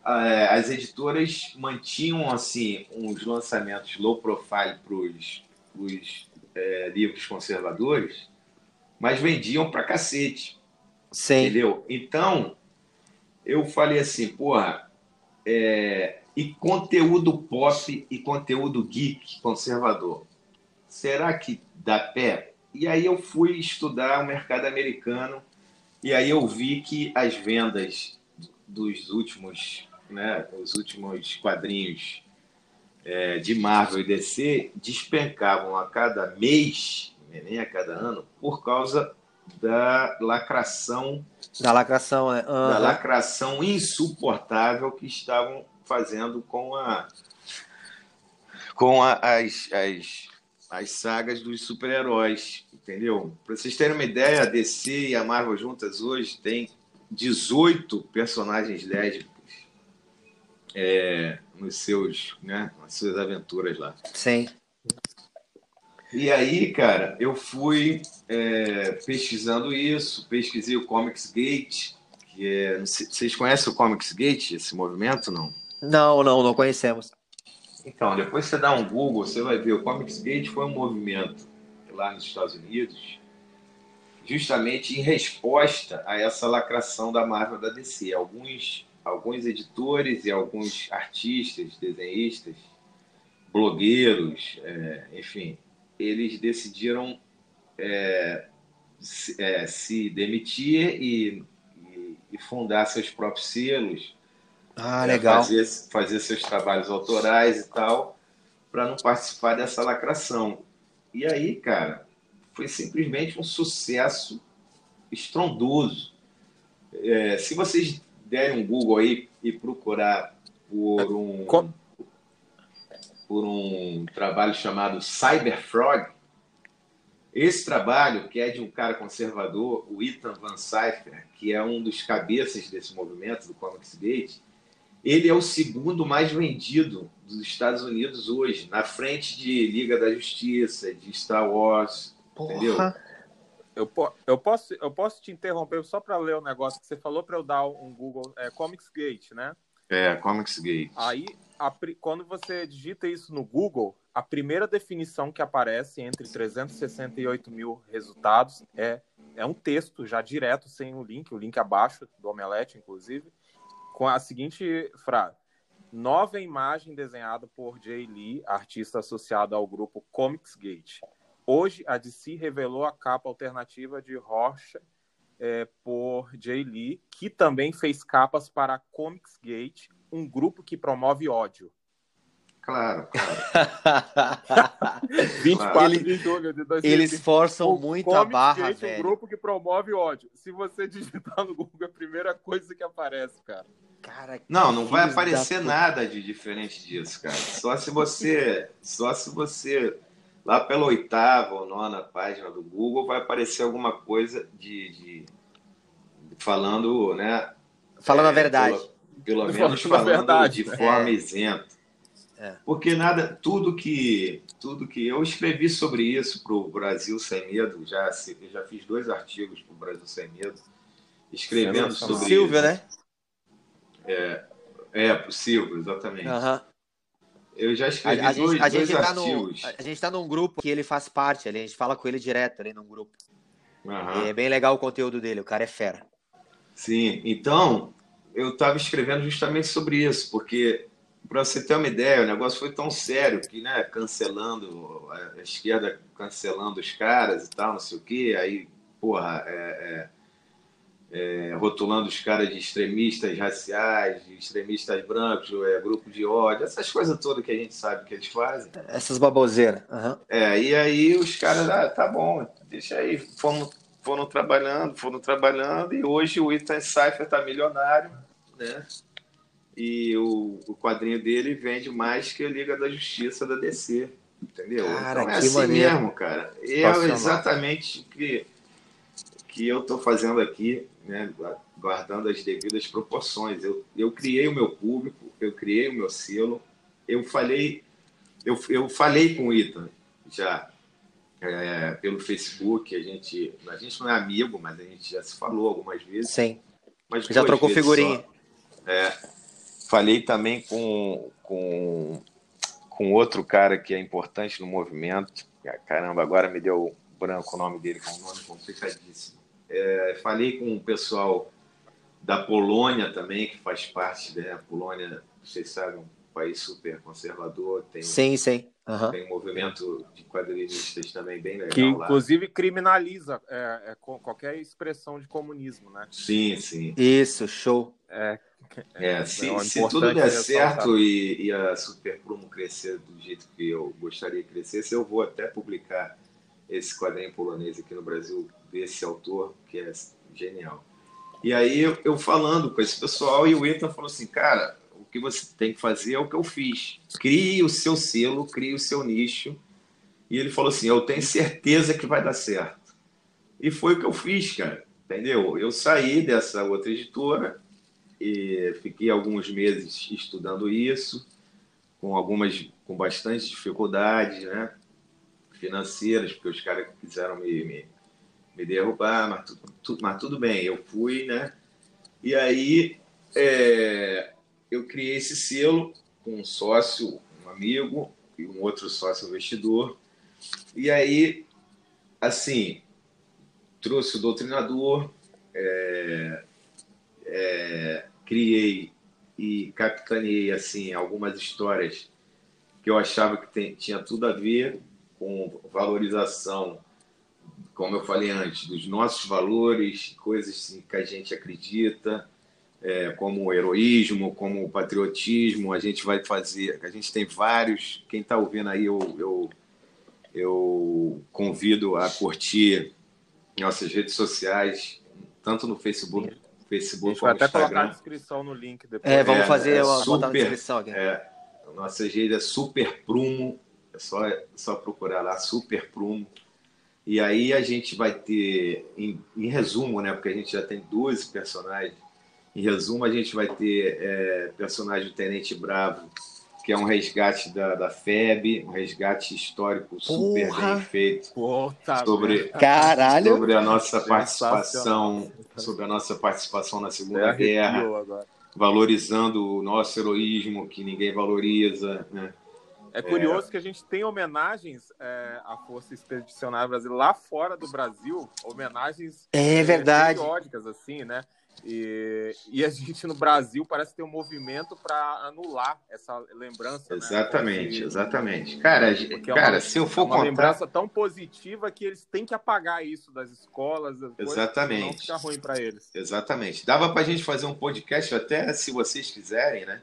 as editoras mantinham assim uns lançamentos low profile para os é, livros conservadores, mas vendiam para cacete. Sim. Entendeu? Então, eu falei assim, porra, é, e conteúdo pop e conteúdo geek conservador, será que dá pé? E aí eu fui estudar o mercado americano e aí eu vi que as vendas dos últimos né, os últimos quadrinhos é, de Marvel e DC despencavam a cada mês, né, nem a cada ano, por causa da lacração da lacração, né? Uhum. da lacração insuportável que estavam fazendo com a com a, as, as, as sagas dos super-heróis, entendeu? Para vocês terem uma ideia, a DC e a Marvel juntas hoje têm 18 personagens lésbicos é, nos seus, né, nas suas aventuras lá. Sim. E aí, cara, eu fui é, pesquisando isso, pesquisei o Comics Gate, que é, vocês conhecem o Comics Gate, esse movimento, não? Não, não, não conhecemos. Então, depois você dá um Google, você vai ver, o Comics Gate foi um movimento lá nos Estados Unidos, justamente em resposta a essa lacração da Marvel da DC. Alguns alguns editores e alguns artistas, desenhistas, blogueiros, é, enfim, eles decidiram é, se, é, se, demitir e, e, e, fundar seus próprios selos. Ah, legal. Fazer, fazer seus trabalhos autorais e tal, para não participar dessa lacração. E aí, cara, foi simplesmente um sucesso estrondoso. É, se vocês derem um Google aí e procurar por um, por um trabalho chamado Cyberfrog, Esse trabalho, que é de um cara conservador, o Ethan Van Cypher, que é um dos cabeças desse movimento do Comics Gate, ele é o segundo mais vendido dos Estados Unidos hoje, na frente de Liga da Justiça, de Star Wars, Porra. entendeu? Eu, eu, posso, eu posso te interromper só para ler o negócio que você falou para eu dar um Google. É Comics Gate, né? É, Comics Gate. Aí, a, quando você digita isso no Google, a primeira definição que aparece entre 368 mil resultados é, é um texto já direto, sem o link, o link abaixo do Omelete, inclusive, com a seguinte frase. Nova imagem desenhada por Jay Lee, artista associado ao grupo Comics Gate. Hoje, a DC revelou a capa alternativa de Rocha é, por Jay Lee, que também fez capas para Comics Gate, um grupo que promove ódio. Claro, claro. 24 Ele, de julho de 2020. Eles forçam muito a barra, Gate, velho. um grupo que promove ódio. Se você digitar no Google, é a primeira coisa que aparece, cara. Cara, não, não vai aparecer nada de diferente disso, cara. Só se você, só se você lá pela oitava ou nona página do Google vai aparecer alguma coisa de, de falando, né? Falando é, a verdade. Pelo, pelo menos falando verdade, de né? forma é. isenta. É. Porque nada, tudo que, tudo que eu escrevi sobre isso para o Brasil Sem Medo, já, já fiz dois artigos para o Brasil Sem Medo, escrevendo sobre Silvio, isso. né? É, é, pro Silvio, exatamente. Uhum. Eu já escrevi a, a dois, gente, a dois gente tá. No, a gente está num grupo que ele faz parte, ali, a gente fala com ele direto ali num grupo. Uhum. É bem legal o conteúdo dele, o cara é fera. Sim, então eu estava escrevendo justamente sobre isso, porque para você ter uma ideia, o negócio foi tão sério que, né, cancelando a esquerda cancelando os caras e tal, não sei o quê, aí, porra, é, é é, rotulando os caras de extremistas raciais, de extremistas brancos, é, grupo de ódio, essas coisas todas que a gente sabe que eles fazem. Essas baboseiras. Uhum. É, e aí os caras, ah, tá bom, deixa aí, foram, foram trabalhando, foram trabalhando, e hoje o Ethan Cypher tá milionário, né? E o, o quadrinho dele vende mais que a Liga da Justiça da DC, entendeu? Cara, então é assim maneiro. mesmo, cara. É exatamente o que, que eu tô fazendo aqui né, guardando as devidas proporções. Eu, eu criei o meu público, eu criei o meu selo, eu falei, eu, eu falei com o Ethan já é, pelo Facebook, a gente, a gente não é amigo, mas a gente já se falou algumas vezes. Sim. Mas já trocou figurinha. É, falei também com, com, com outro cara que é importante no movimento. Caramba, agora me deu branco o nome dele, com é um nome complicadíssimo. É, falei com o pessoal da Polônia também, que faz parte, né? A Polônia, vocês sabem, um país super conservador. Tem, sim, sim. Uhum. Tem um movimento de quadrinistas também bem legal. Que inclusive lá. criminaliza é, é, qualquer expressão de comunismo, né? Sim, sim. Isso, show. É, é, é se, é se tudo der certo e, e, a Super Prumo crescer do jeito que eu gostaria que crescesse, eu vou até publicar esse quadrinho polonês aqui no Brasil desse autor, que é genial. E aí eu, eu falando com esse pessoal, e o Ethan falou assim, cara, o que você tem que fazer é o que eu fiz. Crie o seu selo, crie o seu nicho. E ele falou assim, eu tenho certeza que vai dar certo. E foi o que eu fiz, cara. Entendeu? Eu saí dessa outra editora e fiquei alguns meses estudando isso, com algumas, com bastante dificuldades, né? Financeiras, porque os caras quiseram me, me me derrubar, mas, tu, tu, mas tudo bem, eu fui, né? E aí é, eu criei esse selo com um sócio, um amigo e um outro sócio investidor. E aí, assim, trouxe o doutrinador, é, é, criei e capitaneei assim algumas histórias que eu achava que tem, tinha tudo a ver com valorização como eu falei antes, dos nossos valores, coisas que a gente acredita, é, como o heroísmo, como o patriotismo, a gente vai fazer, a gente tem vários, quem está ouvindo aí, eu, eu, eu convido a curtir nossas redes sociais, tanto no Facebook, Facebook como no Instagram. Até colocar a descrição no link depois. É, vamos fazer é, é uma super, descrição aqui. É, nossa rede é Super Prumo, é só, é só procurar lá, Super Prumo E aí a gente vai ter, em, em, resumo, né? Porque a gente já tem 12 personagens. Em resumo, a gente vai ter é, personagem do Tenente Bravo, que é um resgate da, da FEB, um resgate histórico super Porra. bem feito. Puta sobre, Caralho. sobre a nossa participação, sobre a nossa participação na Segunda Guerra, agora. valorizando o nosso heroísmo que ninguém valoriza, né? É curioso é... que a gente tem homenagens é, à Força Expedicionária Brasileira lá fora do Brasil, homenagens é verdade. periódicas, assim, né? E, e a gente no Brasil parece ter um movimento para anular essa lembrança. Exatamente, né? exatamente. Cara, é cara, se eu for é uma contar... lembrança tão positiva que eles têm que apagar isso das escolas, das exatamente. Coisas, não ficar ruim para eles. Exatamente. Dava para a gente fazer um podcast até se vocês quiserem, né?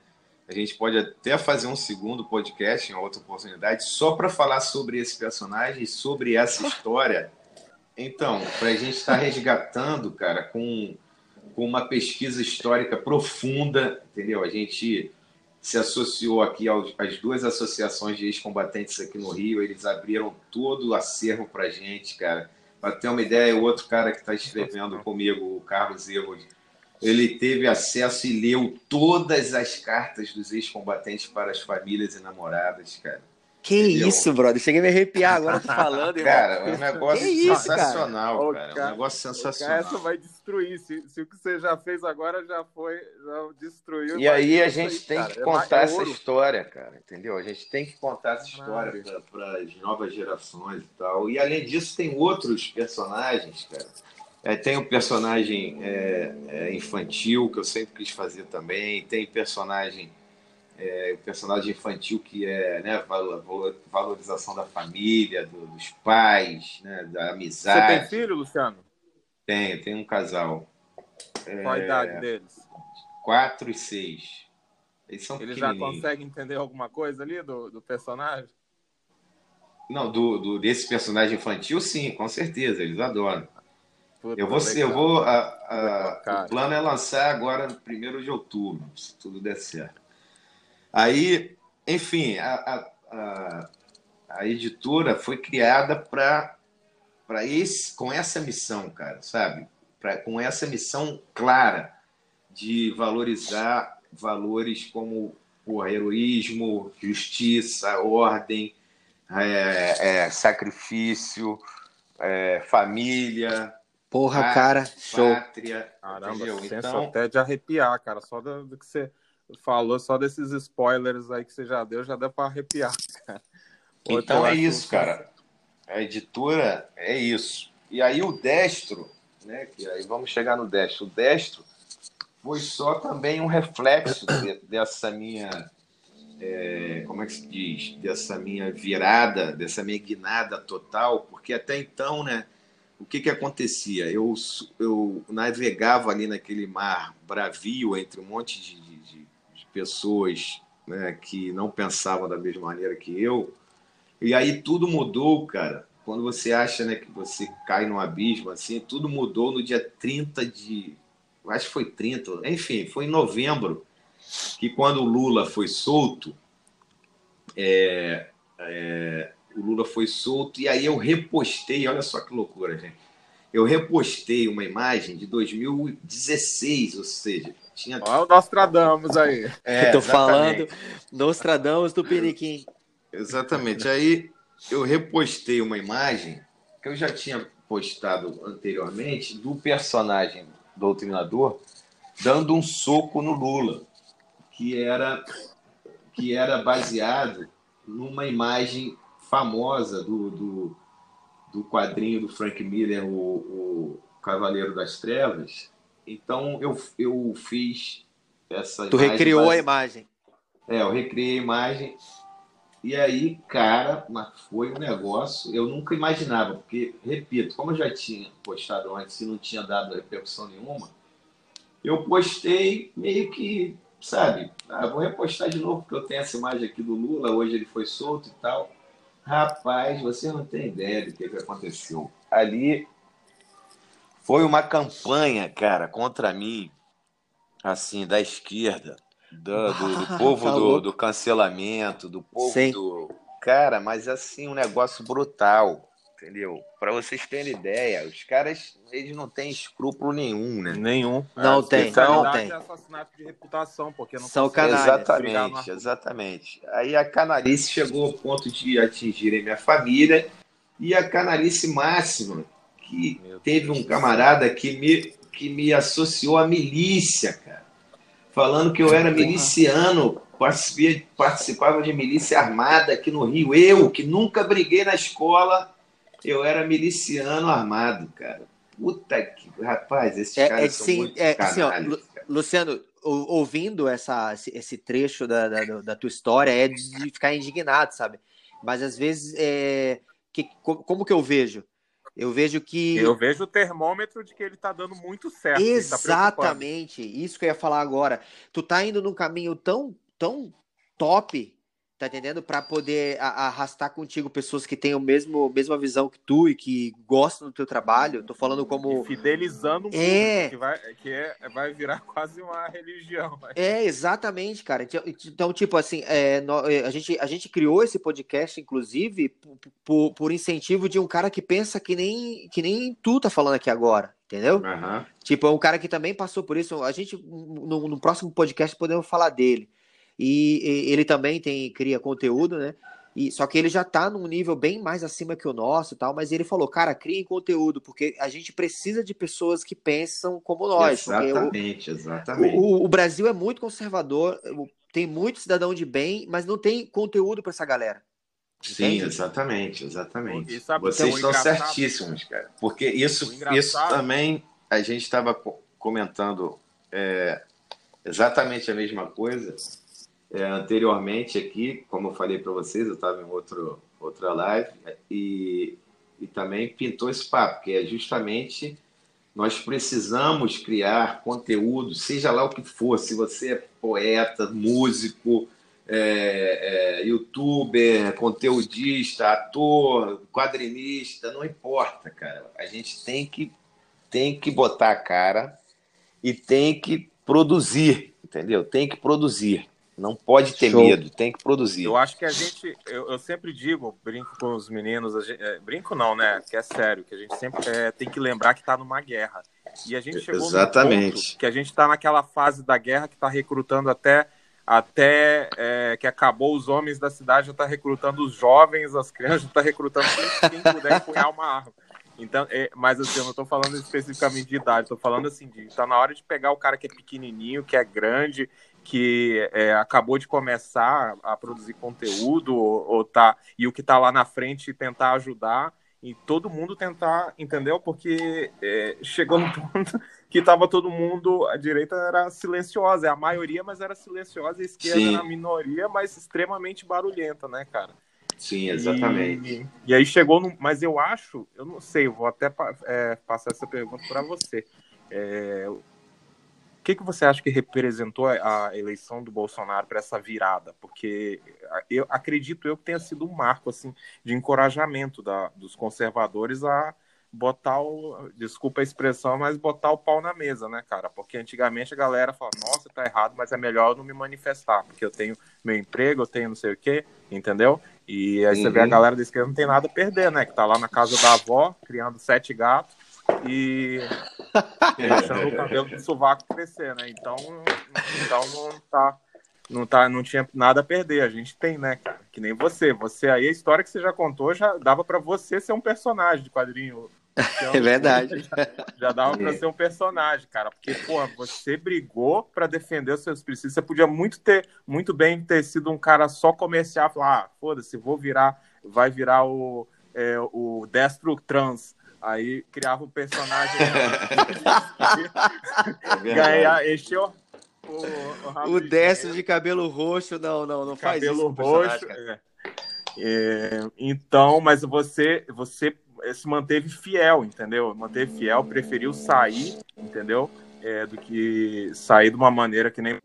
A gente pode até fazer um segundo podcast em outra oportunidade só para falar sobre esse personagem, sobre essa história. Então, para a gente estar tá resgatando, cara, com com uma pesquisa histórica profunda, entendeu? A gente se associou aqui aos, às duas associações de ex-combatentes aqui no Rio, eles abriram todo o acervo para gente, cara. Para ter uma ideia, o outro cara que está escrevendo comigo, o Carlos Evald, ele teve acesso e leu todas as cartas dos ex-combatentes para as famílias e namoradas, cara. Que Entendeu? isso, brother. Cheguei a me arrepiar agora tô falando, irmão. Cara, é um negócio isso, sensacional, cara? cara. É um negócio sensacional. Essa vai destruir. Se, se, o que você já fez agora já foi, já destruiu. E aí a gente aí, tem cara. que é contar é essa história, cara. Entendeu? A gente tem que contar essa história para as novas gerações e tal. E além disso, tem outros personagens, cara. É, tem o um personagem é, é, infantil, que eu sempre quis fazer também. Tem personagem é, o personagem infantil que é né, valorização da família, do, dos pais, né, da amizade. Você tem filho, Luciano? Tenho, tenho um casal. Qual a idade deles? Quatro e seis. Eles são Eles já conseguem entender alguma coisa ali do, do personagem? Não, do, do, desse personagem infantil, sim, com certeza, eles adoram. Puta, eu vou, eu vou a, a, o plano é lançar agora no primeiro de outubro, se tudo der certo. Aí, enfim, a, a, a editora foi criada para para esse com essa missão, cara, sabe? Pra, com essa missão clara de valorizar valores como o heroísmo, justiça, ordem, é, é, sacrifício, é, família. Porra, pátria, cara, show. Pátria, Caramba, então, até de arrepiar, cara, só do, do que você falou só desses spoilers aí que você já deu, já deu para arrepiar, cara. Então é isso, cara. A editora é isso. E aí o Destro, né? Que aí vamos chegar no Destro. O Destro foi só também um reflexo de, dessa minha. É, como é que se diz? Dessa minha virada, dessa minha guinada total, porque até então, né? O que, que acontecia? Eu, eu navegava ali naquele mar bravio entre um monte de, pessoas né, que não pensavam da mesma maneira que eu. E aí tudo mudou, cara. Quando você acha né, que você cai num abismo, assim, tudo mudou no dia 30 de. Acho que foi 30, enfim, foi em novembro, que quando o Lula foi solto, é, é, o Lula foi solto, e aí eu repostei, olha só que loucura, gente. Eu repostei uma imagem de 2016, ou seja, tinha... Olha o Nostradamus aí. É, Eu tô falando Nostradamus do Piniquim. Exatamente. Aí eu repostei uma imagem que eu já tinha postado anteriormente do personagem doutrinador dando um soco no Lula, que era que era baseado numa imagem famosa do, do, do quadrinho do Frank Miller, o, o Cavaleiro das Trevas, então eu, eu fiz essa Tu recriou a imagem. É, eu recriei a imagem. E aí, cara, mas foi um negócio, eu nunca imaginava, porque, repito, como eu já tinha postado antes e não tinha dado repercussão nenhuma, eu postei meio que, sabe, ah, vou repostar de novo, porque eu tenho essa imagem aqui do Lula, hoje ele foi solto e tal. Rapaz, você não tem ideia do que, que aconteceu. Ali foi uma campanha, cara, contra mim, assim, da esquerda, do, do, do povo tá do, do, cancelamento, do povo Sim. do. Cara, mas assim, um negócio brutal, entendeu? Para vocês terem ideia, os caras eles não têm escrúpulo nenhum, né? Nenhum. Não É, tem, especialidade não tem. É assassinato de reputação, porque não São canalhas. Exatamente, exatamente. Aí a canalice chegou ao ponto de atingirem minha família e a canalice máxima que Meu teve Deus um camarada que me, que me associou à milícia, cara, falando que eu era miliciano, participava de milícia armada aqui no Rio. Eu, que nunca briguei na escola, eu era miliciano armado, cara. Puta que. Rapaz, esses É- caras é são sim, muito é, assim, ó. Luciano, ou- ouvindo essa, esse, trecho da, da, da tua história é de ficar indignado, sabe? Mas às vezes, é, que, co- como que eu vejo? Eu vejo que. Eu vejo o termômetro de que ele tá dando muito certo. tá. Exatamente, isso que eu ia falar agora. Tu tá indo num caminho tão, tão top, tá entendendo? Pra poder a- arrastar contigo pessoas que têm o mesmo mesma visão que tu e que gostam do teu trabalho. Tô falando como E fidelizando um É. que, vai, que é, vai virar quase uma religião. né? É, exatamente, cara. Então, Então, tipo assim, é, é, a, gente, a gente criou esse podcast, inclusive, por, por, por incentivo de um cara que pensa que nem, que nem tu tá falando aqui agora, entendeu? Aham. Tipo, é um cara que também passou por isso. A gente, no, no próximo podcast, podemos falar dele. E, e ele também tem cria conteúdo, né? E, só que ele já tá num nível bem mais acima que o nosso e tal, mas ele falou, cara, criem conteúdo, porque a gente precisa de pessoas que pensam como nós. porque o- Exatamente, exatamente. o, o Brasil é muito conservador, tem muito cidadão de bem, mas não tem conteúdo para essa galera. Sim, Entende? exatamente, exatamente. E sabe que Vocês é o estão certíssimos, cara. Porque isso, isso também a gente estava comentando é, exatamente a mesma coisa é, anteriormente aqui, como eu falei para vocês, eu estava em outro, outra live e, e também pintou esse papo, que é justamente nós precisamos criar conteúdo, seja lá o que for, se você é poeta, músico, é, é, youtuber, conteudista, ator, quadrinista, não importa, cara. A gente tem que, tem que botar a cara e tem que produzir, entendeu? Tem que produzir. Não pode ter Show. medo, tem que produzir. Eu acho que a gente, eu, eu sempre digo, brinco com os meninos, a gente- é, brinco não, né? Que é sério, que a gente sempre é, tem que lembrar que tá numa guerra. E a gente chegou Exatamente. que a gente tá naquela fase da guerra que tá recrutando até até é, que acabou os homens da cidade já tá recrutando os jovens, as crianças já tá recrutando quem, puder empunhar uma arma. Então, é, mas assim, eu não tô falando especificamente de idade, tô falando assim de tá na hora de pegar o cara que é pequenininho, que é grande, que é, acabou de começar a produzir conteúdo ou, ou tá e o que tá lá na frente tentar ajudar e todo mundo tentar, entendeu? Porque é, chegou no ponto que tava todo mundo, a direita era silenciosa, é a maioria, mas era silenciosa, a esquerda Sim. era a minoria, mas extremamente barulhenta, né, cara? Sim, exatamente. E, e aí chegou no. Mas eu acho, eu não sei, vou até é, passar essa pergunta para você. É, que, que você acha que representou a eleição do Bolsonaro para essa virada? Porque eu acredito eu que tenha sido um marco assim de encorajamento da, dos conservadores a botar o, desculpa a expressão, mas botar o pau na mesa, né, cara? Porque antigamente a galera fala, nossa, tá errado, mas é melhor eu não me manifestar, porque eu tenho meu emprego, eu tenho não sei o quê, entendeu? E aí você vê a Uhum. galera da esquerda não tem nada a perder, né? Que tá lá na casa da avó, criando sete gatos e deixando o cabelo do sovaco crescer, né? Então, então não tá. Não, tá, não tinha nada a perder, a gente tem, né, cara? Que nem você. Você aí, a história que você já contou, já dava pra você ser um personagem de quadrinho. É verdade. Já, já dava pra É. ser um personagem, cara. Porque, pô, você brigou pra defender os seus princípios. Você podia muito ter, muito bem ter sido um cara só comercial, falar, ah, foda-se, vou virar, vai virar o, é, o Destro Trans. Aí criava um personagem. É verdade. ganhar, encheu o, o, O destro de cabelo roxo, não, não, não faz cabelo isso. o personagem, roxo. é. É, então, mas você, você se manteve fiel, entendeu? Manteve fiel, preferiu sair, entendeu? É, do que sair de uma maneira que nem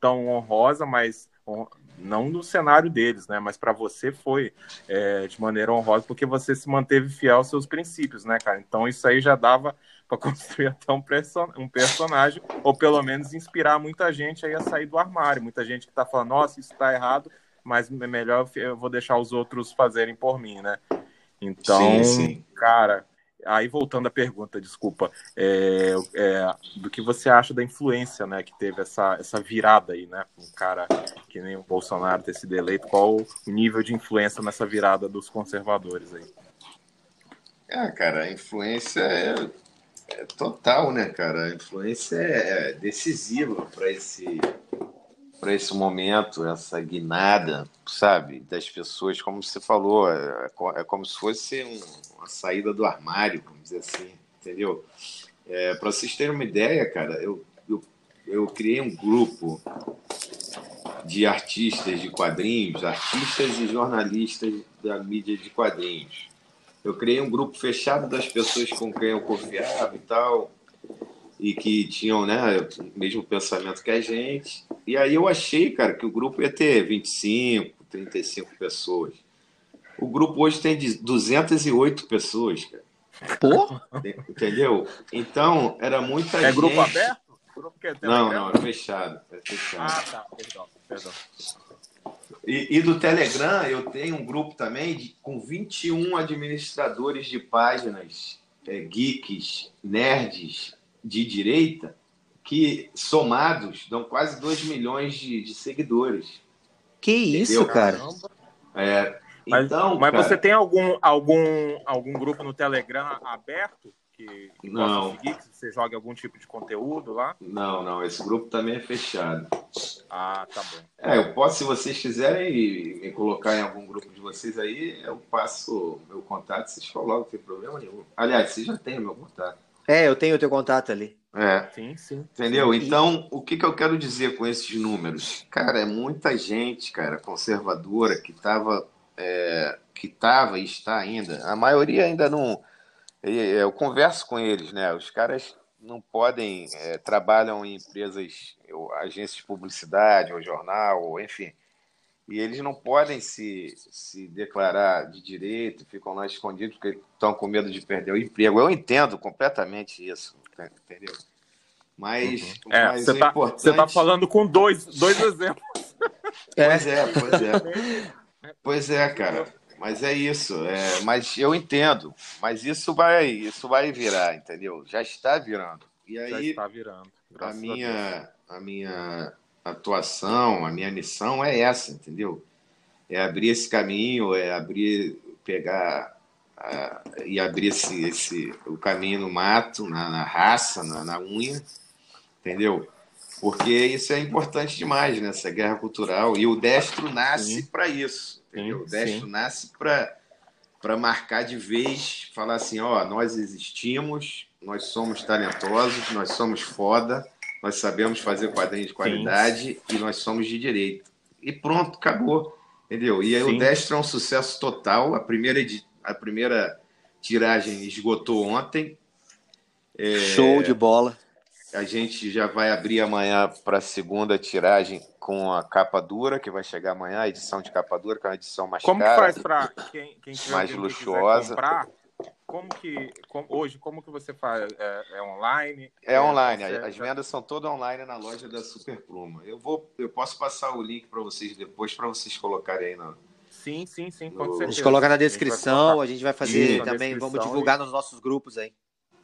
tão honrosa, mas não no cenário deles, né? Mas para você foi é, de maneira honrosa porque você se manteve fiel aos seus princípios, né, cara? Então isso aí já dava para construir até um, perso- um personagem ou pelo menos inspirar muita gente aí a sair do armário. Muita gente que tá falando, nossa, isso tá errado, mas é melhor eu vou deixar os outros fazerem por mim, né? Então, sim, sim. cara, aí voltando à pergunta, desculpa, é, é, do que você acha da influência, né, que teve essa, essa virada aí, né, um cara que nem o Bolsonaro ter sido eleito, qual o nível de influência nessa virada dos conservadores aí? Ah, cara, a influência é, é total, né, cara? A influência é, é decisiva para esse para esse momento, essa guinada, sabe, das pessoas, como você falou, é, é como se fosse um, uma saída do armário, vamos dizer assim, entendeu? É, para vocês terem uma ideia, cara, eu, eu, eu criei um grupo de artistas de quadrinhos, artistas e jornalistas da mídia de quadrinhos. Eu criei um grupo fechado das pessoas com quem eu confiava e tal, e que tinham né, o mesmo pensamento que a gente. E aí eu achei, cara, que o grupo ia ter 25, 35 pessoas. O grupo hoje tem 208 pessoas, cara. Pô? Entendeu? Então, era muita é gente. É grupo aberto? Grupo que é não, não, é fechado. É fechado. Ah, tá. Perdão, perdão. E, e, do Telegram, eu tenho um grupo também de, com 21 administradores de páginas é, geeks, nerds de direita, que somados dão quase 2 milhões de, de seguidores. Que isso, cara? É, mas, então, mas cara, você tem algum, algum, algum grupo no Telegram aberto que, que não. seguir, que você joga algum tipo de conteúdo lá? Não, não, esse grupo também é fechado. Ah, tá bom. É, eu posso, se vocês quiserem me colocar em algum grupo de vocês aí, eu passo meu contato, vocês colocam, não tem problema nenhum. Aliás, vocês já têm o meu contato. É, eu tenho o teu contato ali. É. Sim, sim. Entendeu? Então, o que, que eu quero dizer com esses números? Cara, é muita gente, cara, conservadora que estava é, que estava e está ainda. A maioria ainda não. Eu converso com eles, né? Os caras não podem, é, trabalham em empresas, agências de publicidade, ou jornal, ou enfim. E eles não podem se, se declarar de direito, ficam lá escondidos porque estão com medo de perder o emprego. Eu entendo completamente isso, entendeu? Mas, uhum. é, você está é importante... Você tá falando com dois, dois exemplos. Pois é, pois é. Pois é, cara. Mas é isso. É, mas eu entendo. Mas isso vai, isso vai virar, entendeu? Já está virando. E aí, Já está virando. A minha, a, a minha atuação, a minha missão é essa, entendeu? É abrir esse caminho, é abrir, pegar e abrir esse, esse, o caminho no mato, na, na raça, na, na unha, entendeu? Porque isso é importante demais nessa guerra cultural. E o destro nasce para isso. Sim, o Destro sim. nasce para marcar de vez, falar assim, ó, nós existimos, nós somos talentosos, nós somos foda, nós sabemos fazer quadrinhos de qualidade sim. e nós somos de direito. E pronto, acabou. Entendeu? E aí o Destro é um sucesso total. A primeira, a primeira tiragem esgotou ontem. É... Show de bola. A gente já vai abrir amanhã para a segunda tiragem com a capa dura, que vai chegar amanhã, a edição de capa dura, que é uma edição mais como cara. Como que faz para quem, quem mais luxuosa? comprar? Como que como, hoje como que você faz? É, é online? É, é online. Você... As vendas são todas online na loja da Super Pluma. Eu vou, eu posso passar o link para vocês depois para vocês colocarem aí no. Sim, sim, sim, com no... certeza. A gente coloca na descrição, a gente vai, a gente vai fazer Sim, também, vamos divulgar e... nos nossos grupos aí.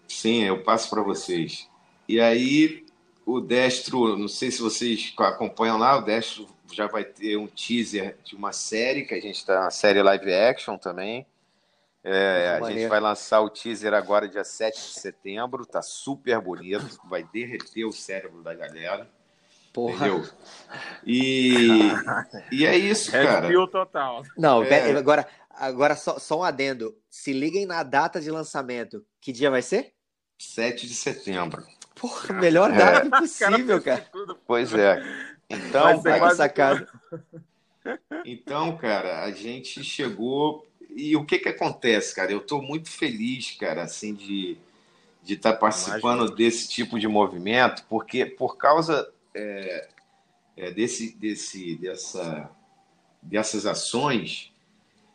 Sim, eu passo para vocês. E aí o Destro, não sei se vocês acompanham lá, o Destro já vai ter um teaser de uma série, que a gente está na série live action também. É, a gente vai lançar o teaser agora, dia 7 de setembro. Tá super bonito, vai derreter o cérebro da galera. Porra. Entendeu? E, e é isso, cara. Red total. Não, é... agora, agora só, só um adendo. Se liguem na data de lançamento. Que dia vai ser? 7 de setembro. Porra, melhor é. data é. possível, cara. Pois é. Então, vai quase... sacada. Então, cara, a gente chegou e o que que acontece, cara? Eu estou muito feliz, cara, assim de de estar tá participando Imagina. desse tipo de movimento, porque por causa é, é, desse, desse, dessa, dessas ações,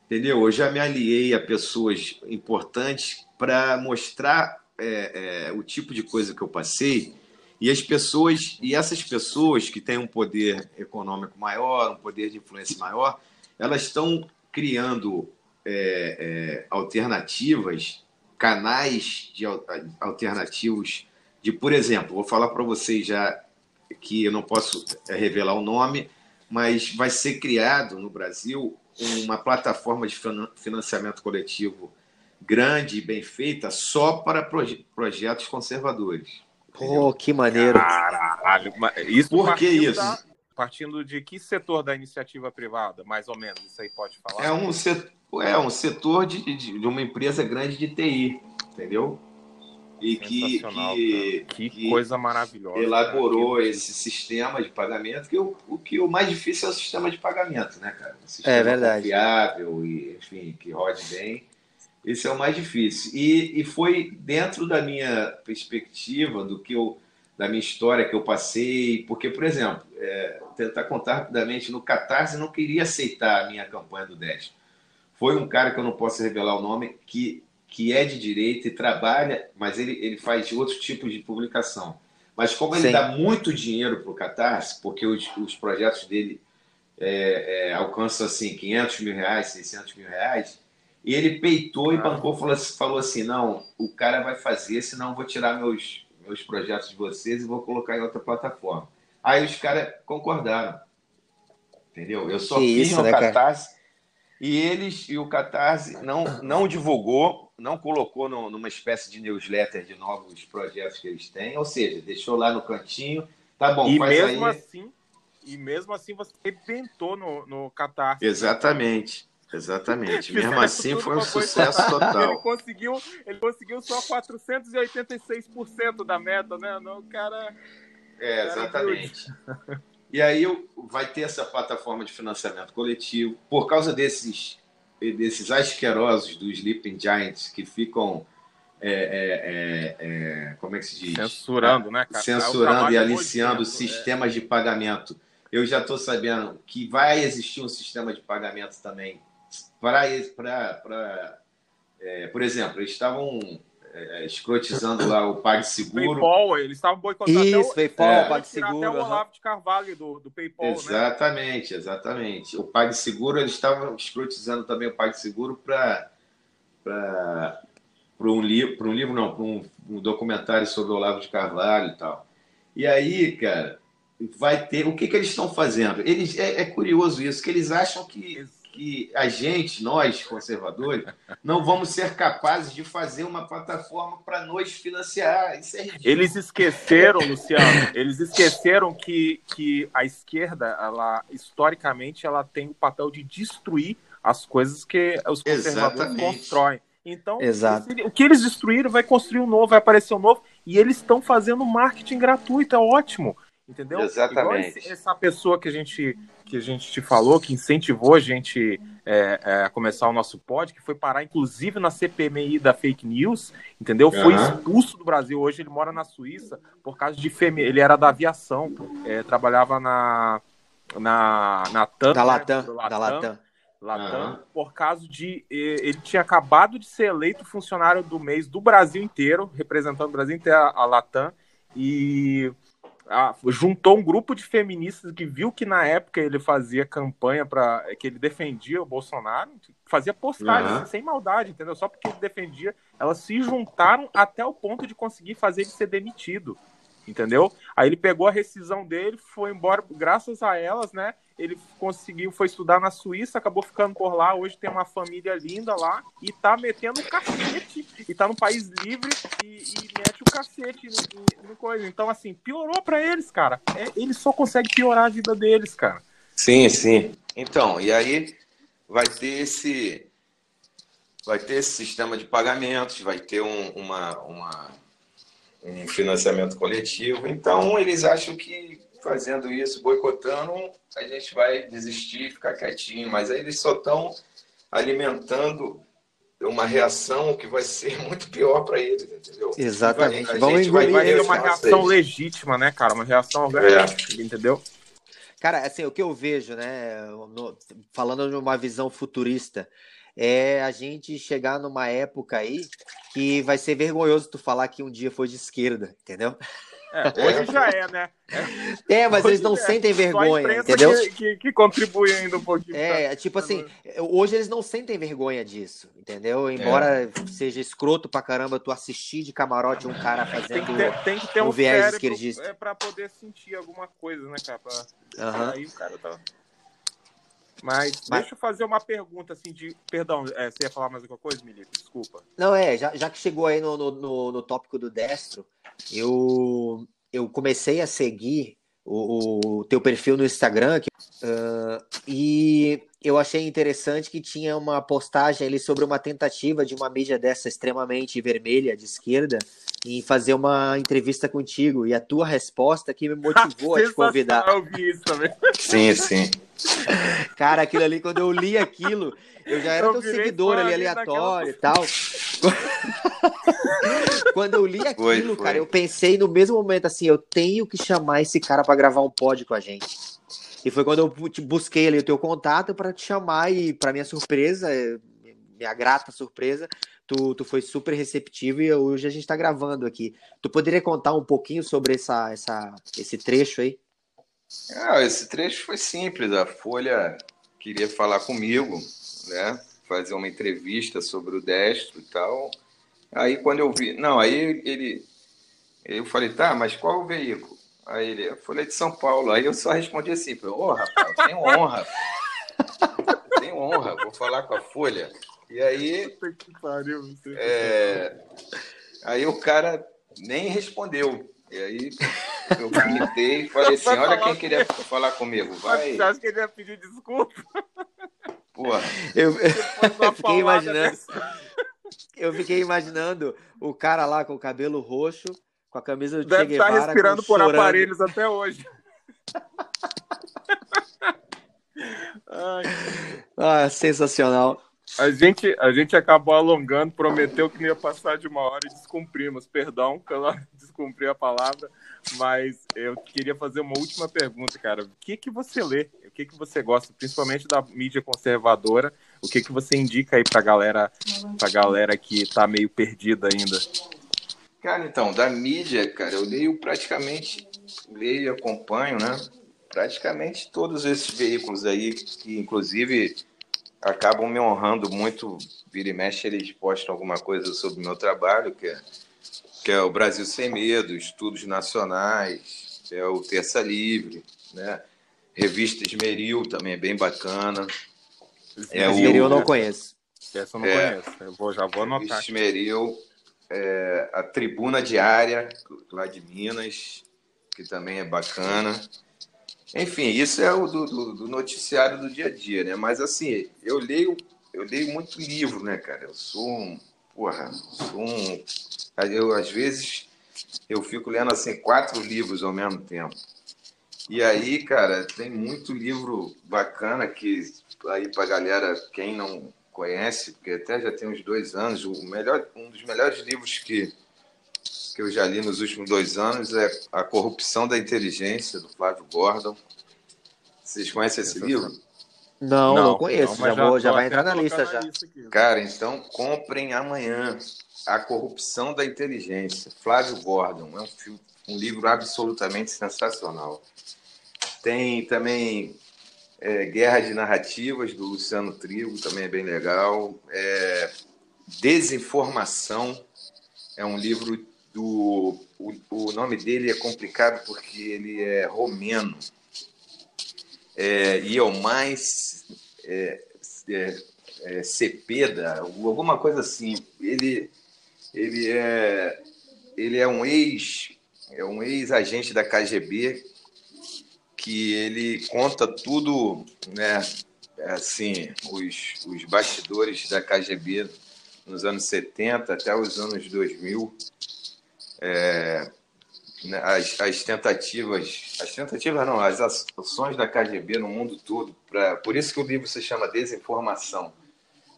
entendeu? Eu já me aliei a pessoas importantes para mostrar é, é, o tipo de coisa que eu passei e as pessoas e essas pessoas que têm um poder econômico maior, um poder de influência maior, elas estão criando é, é, alternativas, canais de alternativos de, por exemplo, vou falar para vocês já que eu não posso é, revelar o nome, mas vai ser criado no Brasil uma plataforma de financiamento coletivo grande e bem feita só para proje projetos conservadores. Pô, que maneiro. Caralho, isso Por que isso? Da, partindo de que setor da iniciativa privada, mais ou menos? Isso aí pode falar? É um setor, é um setor de, de, de uma empresa grande de TI, entendeu? E que, que, que, que, coisa maravilhosa. Elaborou cara. esse sistema de pagamento, que o, o que o mais difícil é o sistema de pagamento, né, cara? Um sistema é verdade. confiável e, enfim, que rode bem. Esse é o mais difícil. E, e foi dentro da minha perspectiva, do que eu, da minha história que eu passei, porque, por exemplo, é, tentar contar rapidamente, no Catarse não queria aceitar a minha campanha do 10. Foi um cara que eu não posso revelar o nome, que que é de direita e trabalha, mas ele, ele faz outros tipos de publicação. Mas como ele Sim. dá muito dinheiro para o Catarse, porque os, os projetos dele é, é, alcançam assim, 500 mil reais, 600 mil reais, e ele peitou ah. e bancou, falou, falou assim, não, o cara vai fazer, senão eu vou tirar meus, meus projetos de vocês e vou colocar em outra plataforma. Aí os caras concordaram. Entendeu? Eu só que fiz isso, no né, Catarse cara? e eles e o Catarse não, não divulgou não colocou no, numa espécie de newsletter de novos projetos que eles têm, ou seja, deixou lá no cantinho, tá bom, e mesmo aí... assim E mesmo assim você arrebentou no, no Catarse. Exatamente. Exatamente. Mesmo assim foi um sucesso total. Ele conseguiu, ele conseguiu só 486% da meta, né? o cara. É, exatamente. E aí vai ter essa plataforma de financiamento coletivo. Por causa desses desses asquerosos dos Sleeping Giants que ficam é, é, é, é, como é que se diz? Censurando, né, cara? Censurando e aliciando sistemas de pagamento. Eu já estou sabendo que vai existir um sistema de pagamento também para, para, é, por exemplo, eles estavam é, escrotizando lá o PagSeguro. PayPal, eles estavam boicotando Isso, até o, PayPal, é, PagSeguro. Até o Olavo de Carvalho do, do PayPal, né? Exatamente, né? exatamente. O PagSeguro, eles estavam escrotizando também o PagSeguro para para um livro, para um livro não, para um, um, documentário sobre o Olavo de Carvalho e tal. E aí, cara, vai ter. O que, que eles estão fazendo? Eles é, é curioso isso, que eles acham que que a gente, nós conservadores, não vamos ser capazes de fazer uma plataforma para nos financiar. Isso é. Eles esqueceram, Luciano, eles esqueceram que, que a esquerda, ela historicamente, ela tem o papel de destruir as coisas que os conservadores Exatamente. constroem. Então, Exato. o que eles destruíram vai construir um novo, vai aparecer um novo, e eles estão fazendo marketing gratuito, é ótimo. Entendeu? Exatamente. Esse, essa pessoa que a gente que a gente te falou, que incentivou a gente é, é, a começar o nosso pod, que foi parar inclusive na CPMI da fake news, entendeu? Foi uhum. expulso do Brasil. Hoje ele mora na Suíça por causa de femi... ele era da aviação, é, trabalhava na na na TAM, da Latam, né? Latam, da Latam. Latam, uhum. por causa de ele tinha acabado de ser eleito funcionário do mês do Brasil inteiro, representando o Brasil inteiro a Latam e a, juntou um grupo de feministas que viu que na época ele fazia campanha para que ele defendia o Bolsonaro, fazia postagens uhum. sem maldade, entendeu? Só porque ele defendia, elas se juntaram até o ponto de conseguir fazer ele ser demitido, entendeu? Aí ele pegou a rescisão dele, foi embora, graças a elas, né? ele conseguiu, foi estudar na Suíça, acabou ficando por lá, hoje tem uma família linda lá e tá metendo cacete, e tá no país livre e, e mete o cacete no, no coisa. Então, assim, piorou para eles, cara. É, eles só conseguem piorar a vida deles, cara. Sim, sim. Então, e aí vai ter esse vai ter esse sistema de pagamentos, vai ter um, uma, uma, um financiamento coletivo. Então, eles acham que fazendo isso, boicotando, a gente vai desistir e ficar quietinho. Mas aí eles só estão alimentando uma reação que vai ser muito pior para eles, entendeu? Exatamente. Vai, Vamos vai, vai ter uma reação legítima, né, cara? Uma reação orgânica, é. entendeu? Cara, assim, o que eu vejo, né, no, falando de uma visão futurista, é a gente chegar numa época aí que vai ser vergonhoso tu falar que um dia foi de esquerda, entendeu? É, hoje já é, né? É, é mas hoje eles não é. sentem vergonha, entendeu? Que, que, que, contribui ainda um pouquinho. É, pra... tipo assim, hoje eles não sentem vergonha disso, entendeu? Embora é. seja escroto pra caramba tu assistir de camarote um cara fazendo tem que ter, tem que ter um viés esquerdista. É pra poder sentir alguma coisa, né, cara? Pra... Uhum. Aí o cara tá... Mas, Mas, deixa eu fazer uma pergunta assim de. Perdão, é, você ia falar mais alguma coisa, Milito? Desculpa. Não, é, já, já que chegou aí no, no, no, no tópico do destro, eu, eu comecei a seguir o, o teu perfil no Instagram uh, e eu achei interessante que tinha uma postagem ali sobre uma tentativa de uma mídia dessa extremamente vermelha de esquerda em fazer uma entrevista contigo e a tua resposta que me motivou a te convidar. Eu vi isso também. Sim, sim. Cara, aquilo ali, quando eu li aquilo, eu já era eu teu seguidor ali aleatório e tal. quando eu li aquilo, foi, foi. cara, eu pensei no mesmo momento assim, eu tenho que chamar esse cara para gravar um pod com a gente. E foi quando eu busquei ali o teu contato para te chamar e para minha surpresa, minha grata surpresa, tu, tu foi super receptivo e hoje a gente está gravando aqui. Tu poderia contar um pouquinho sobre essa, essa, esse trecho aí? Ah, esse trecho foi simples. A Folha queria falar comigo, né? Fazer uma entrevista sobre o Destro e tal. Aí quando eu vi. Não, aí ele. Eu falei, tá, mas qual o veículo? Aí ele, a Folha de São Paulo. Aí eu só respondi assim, ô oh, rapaz, tenho honra. tenho honra, vou falar com a Folha. E aí. Que pariu, é, aí o cara nem respondeu. E aí eu gritei e falei assim: olha quem queria falar comigo. Vai. Você acha que ele ia pedir desculpa? Porra. Eu, eu fiquei imaginando. Eu fiquei imaginando o cara lá com o cabelo roxo, com a camisa do Deve Che Guevara. estar respirando por chorando. aparelhos até hoje. Ai. Ah, sensacional. A gente, a gente acabou alongando, prometeu que não ia passar de uma hora e descumprimos. Perdão pela descumprir a palavra, mas eu queria fazer uma última pergunta, cara. O que que você lê? O que que você gosta, principalmente da mídia conservadora? O que que você indica aí pra galera, pra galera que tá meio perdida ainda? Cara, então, da mídia, cara, eu leio praticamente, leio e acompanho, né? Praticamente todos esses veículos aí, que inclusive acabam me honrando muito. Vira e mexe, eles postam alguma coisa sobre o meu trabalho, que é, que é o Brasil Sem Medo, Estudos Nacionais, é o Terça Livre, né? Revista Esmeril também é bem bacana. É Esmeril eu não conheço. Essa eu não é, conheço, eu vou, já vou anotar. Esmeril, é, a Tribuna Diária, lá de Minas, que também é bacana. Enfim, isso é o do, do, do, noticiário do dia a dia, né? Mas assim, eu leio, eu leio muito livro, né, cara? Eu sou um, porra, sou um, eu às vezes eu fico lendo assim quatro livros ao mesmo tempo. E aí, cara, tem muito livro bacana que aí pra galera, quem não conhece, porque até já tem uns dois anos, o melhor, um dos melhores livros que que eu já li nos últimos dois anos é A Corrupção da Inteligência, do Flávio Gordon. Vocês conhecem esse livro? Não, não, não conheço. Não, já, já, vou, já vai entrar na lista já. Cara, então comprem amanhã A Corrupção da Inteligência, Flávio Gordon. É um, um livro absolutamente sensacional. Tem também é, Guerra de Narrativas, do Luciano Trigo, também é bem legal. É, Desinformação, é um livro do. O, o nome dele é complicado porque ele é romeno. É, e é o mais é, é, é, Cepeda, alguma coisa assim. Ele, ele, é, ele é um ex é um ex-agente da KGB que ele conta tudo, né, assim, os, os bastidores da KGB nos anos 70 até os anos 2000 é, né, as, as, tentativas, as tentativas não, as ações da KGB no mundo todo, pra, por isso que o livro se chama Desinformação,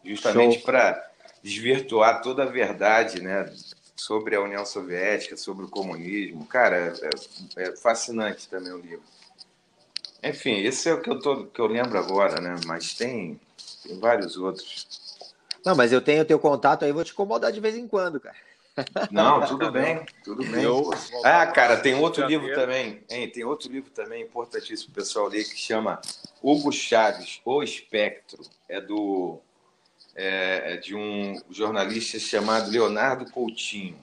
justamente para desvirtuar toda a verdade né, sobre a União Soviética, sobre o comunismo. Cara, é, é fascinante também o livro. Enfim, esse é o que eu, tô, que eu lembro agora, né? Mas tem, tem vários outros. Não, mas eu tenho o teu contato aí, vou te incomodar de vez em quando, cara. Não, tudo bem, tudo bem. Eu, ah, cara, tem outro livro também, hein? Tem outro livro também importantíssimo pessoal ler que chama Hugo Chaves, O Espectro. É do é, é de um jornalista chamado Leonardo Coutinho.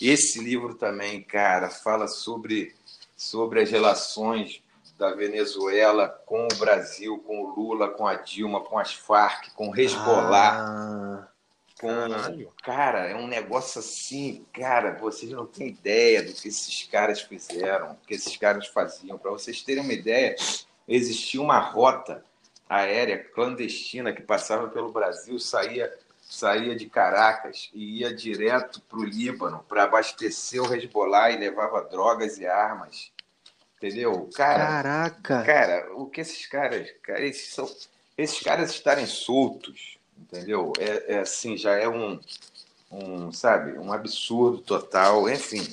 Esse livro também, cara, fala sobre, sobre as relações da Venezuela com o Brasil, com o Lula, com a Dilma, com as Farc, com o Hezbollah. Ah, com... Cara, é um negócio assim, cara, vocês não têm ideia do que esses caras fizeram, do que esses caras faziam. Para vocês terem uma ideia, existia uma rota aérea clandestina que passava pelo Brasil, saía saía de Caracas e ia direto para o Líbano para abastecer o Hezbollah e levava drogas e armas Entendeu? Cara, Caraca! Cara, o que esses caras. Cara, esses, são, esses caras estarem soltos, entendeu? É, é assim, já é um, um, sabe, um absurdo total. Enfim,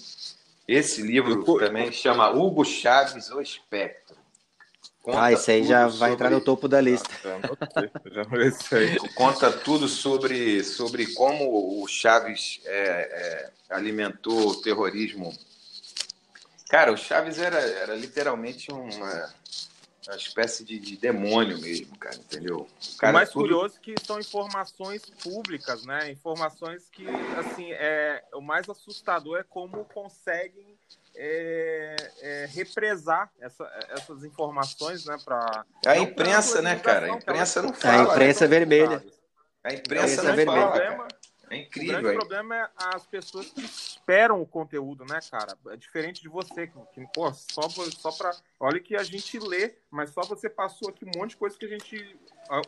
esse livro eu, também chama Hugo Chaves, O Espectro. Conta ah, esse aí já vai sobre... entrar no topo da lista. já Conta tudo sobre, sobre como o Chaves é, é, alimentou o terrorismo Cara, o Chaves era, era literalmente uma, uma espécie de, de, demônio mesmo, cara, entendeu? O, cara o mais tudo... curioso é que são informações públicas, né? Informações que, assim, é, o mais assustador é como conseguem é, é, represar essa, essas informações, né? Pra, a imprensa, né, cara? A imprensa não fala. A imprensa né? vermelha. A imprensa não fala, cara. É incrível. O grande problema é as pessoas que esperam o conteúdo, né, cara? É diferente de você, que, que pô, só, só pra. Olha que a gente lê, mas só você passou aqui um monte de coisa que a gente.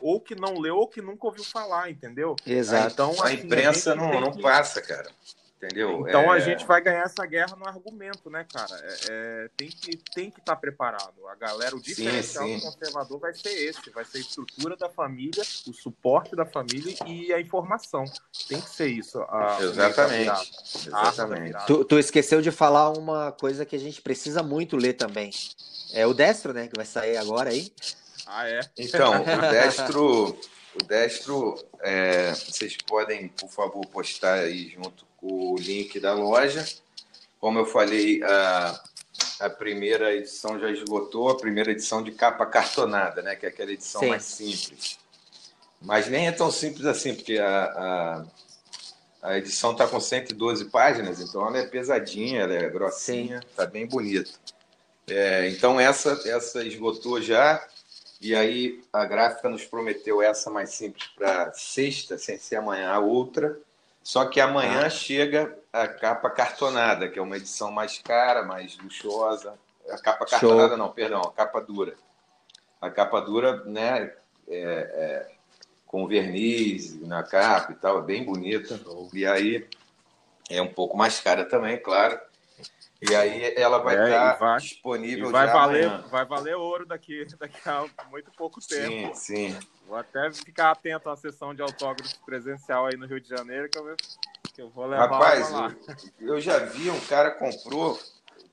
Ou que não leu, ou que nunca ouviu falar, entendeu? Exato. Então, assim, a imprensa a não, não passa, cara. Entendeu? Então é... a gente vai ganhar essa guerra no argumento, né, cara? É, é, tem que tem que estar tá preparado. A galera, o diferencial sim, sim. do conservador vai ser esse, vai ser a estrutura da família, o suporte da família e a informação. Tem que ser isso. A, Exatamente. Exatamente. Tu, tu, esqueceu de falar uma coisa que a gente precisa muito ler também. É o Destro, né, que vai sair agora aí. Ah, é? Então, o Destro, o Destro, é, vocês podem, por favor, postar aí junto o link da loja. Como eu falei, a, a primeira edição já esgotou, a primeira edição de capa cartonada, né? Que é aquela edição Sim. mais simples. Mas nem é tão simples assim, porque a, a, a edição está com 112 páginas, então ela é pesadinha, ela é grossinha, está bem bonita. É, então essa, essa esgotou já, e aí a gráfica nos prometeu essa mais simples para sexta, sem ser amanhã a outra. Só que amanhã ah. chega a capa cartonada, que é uma edição mais cara, mais luxuosa. A capa cartonada, Show. não, perdão, a capa dura. A capa dura, né, é, é, com verniz na capa e tal, é bem bonita. Show. E aí é um pouco mais cara também, claro. E aí ela vai é, estar tá disponível e vai valer, amanhã. Vai valer ouro daqui, daqui a muito pouco tempo. Sim, sim. Vou até ficar atento à sessão de autógrafos presencial aí no Rio de Janeiro, que eu, que eu vou levar Rapaz, lá. Eu, eu já vi, um cara comprou,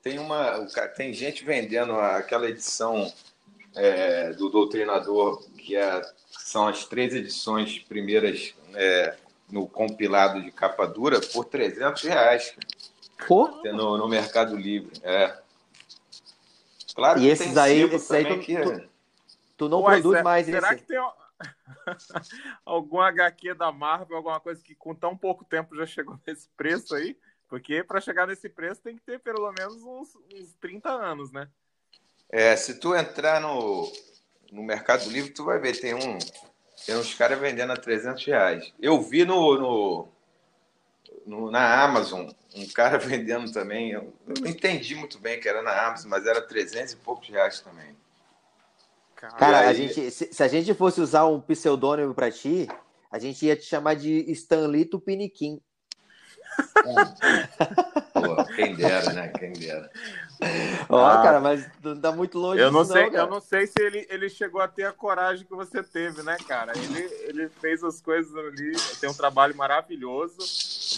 tem uma. Tem gente vendendo aquela edição é, do Doutrinador, que é, são as três edições primeiras é, no compilado de capa dura, por 300 reais. Pô? No, no Mercado Livre. É. Claro e que esses aí, esses aí tu, que... tu, tu, não Ué, produz mais será esse. que tem algum HQ da Marvel, alguma coisa que com tão pouco tempo já chegou nesse preço aí? Porque para chegar nesse preço tem que ter pelo menos uns, uns 30 anos, né? É, se tu entrar no, no Mercado Livre, tu vai ver, tem um tem uns caras vendendo a 300 reais. Eu vi no, no, no, na Amazon um cara vendendo também. Eu não entendi muito bem que era na Amazon, mas era 300 e poucos reais também. Cara, aí... a gente, se, se, a gente fosse usar um pseudônimo para ti, a gente ia te chamar de Stanlito Piniquim. Pô, quem dera, né? Quem dera. Ó, oh, ah, cara, mas não tá muito longe eu não sei, não, Eu não sei se ele, ele chegou a ter a coragem que você teve, né, cara? Ele, ele fez as coisas ali, tem um trabalho maravilhoso,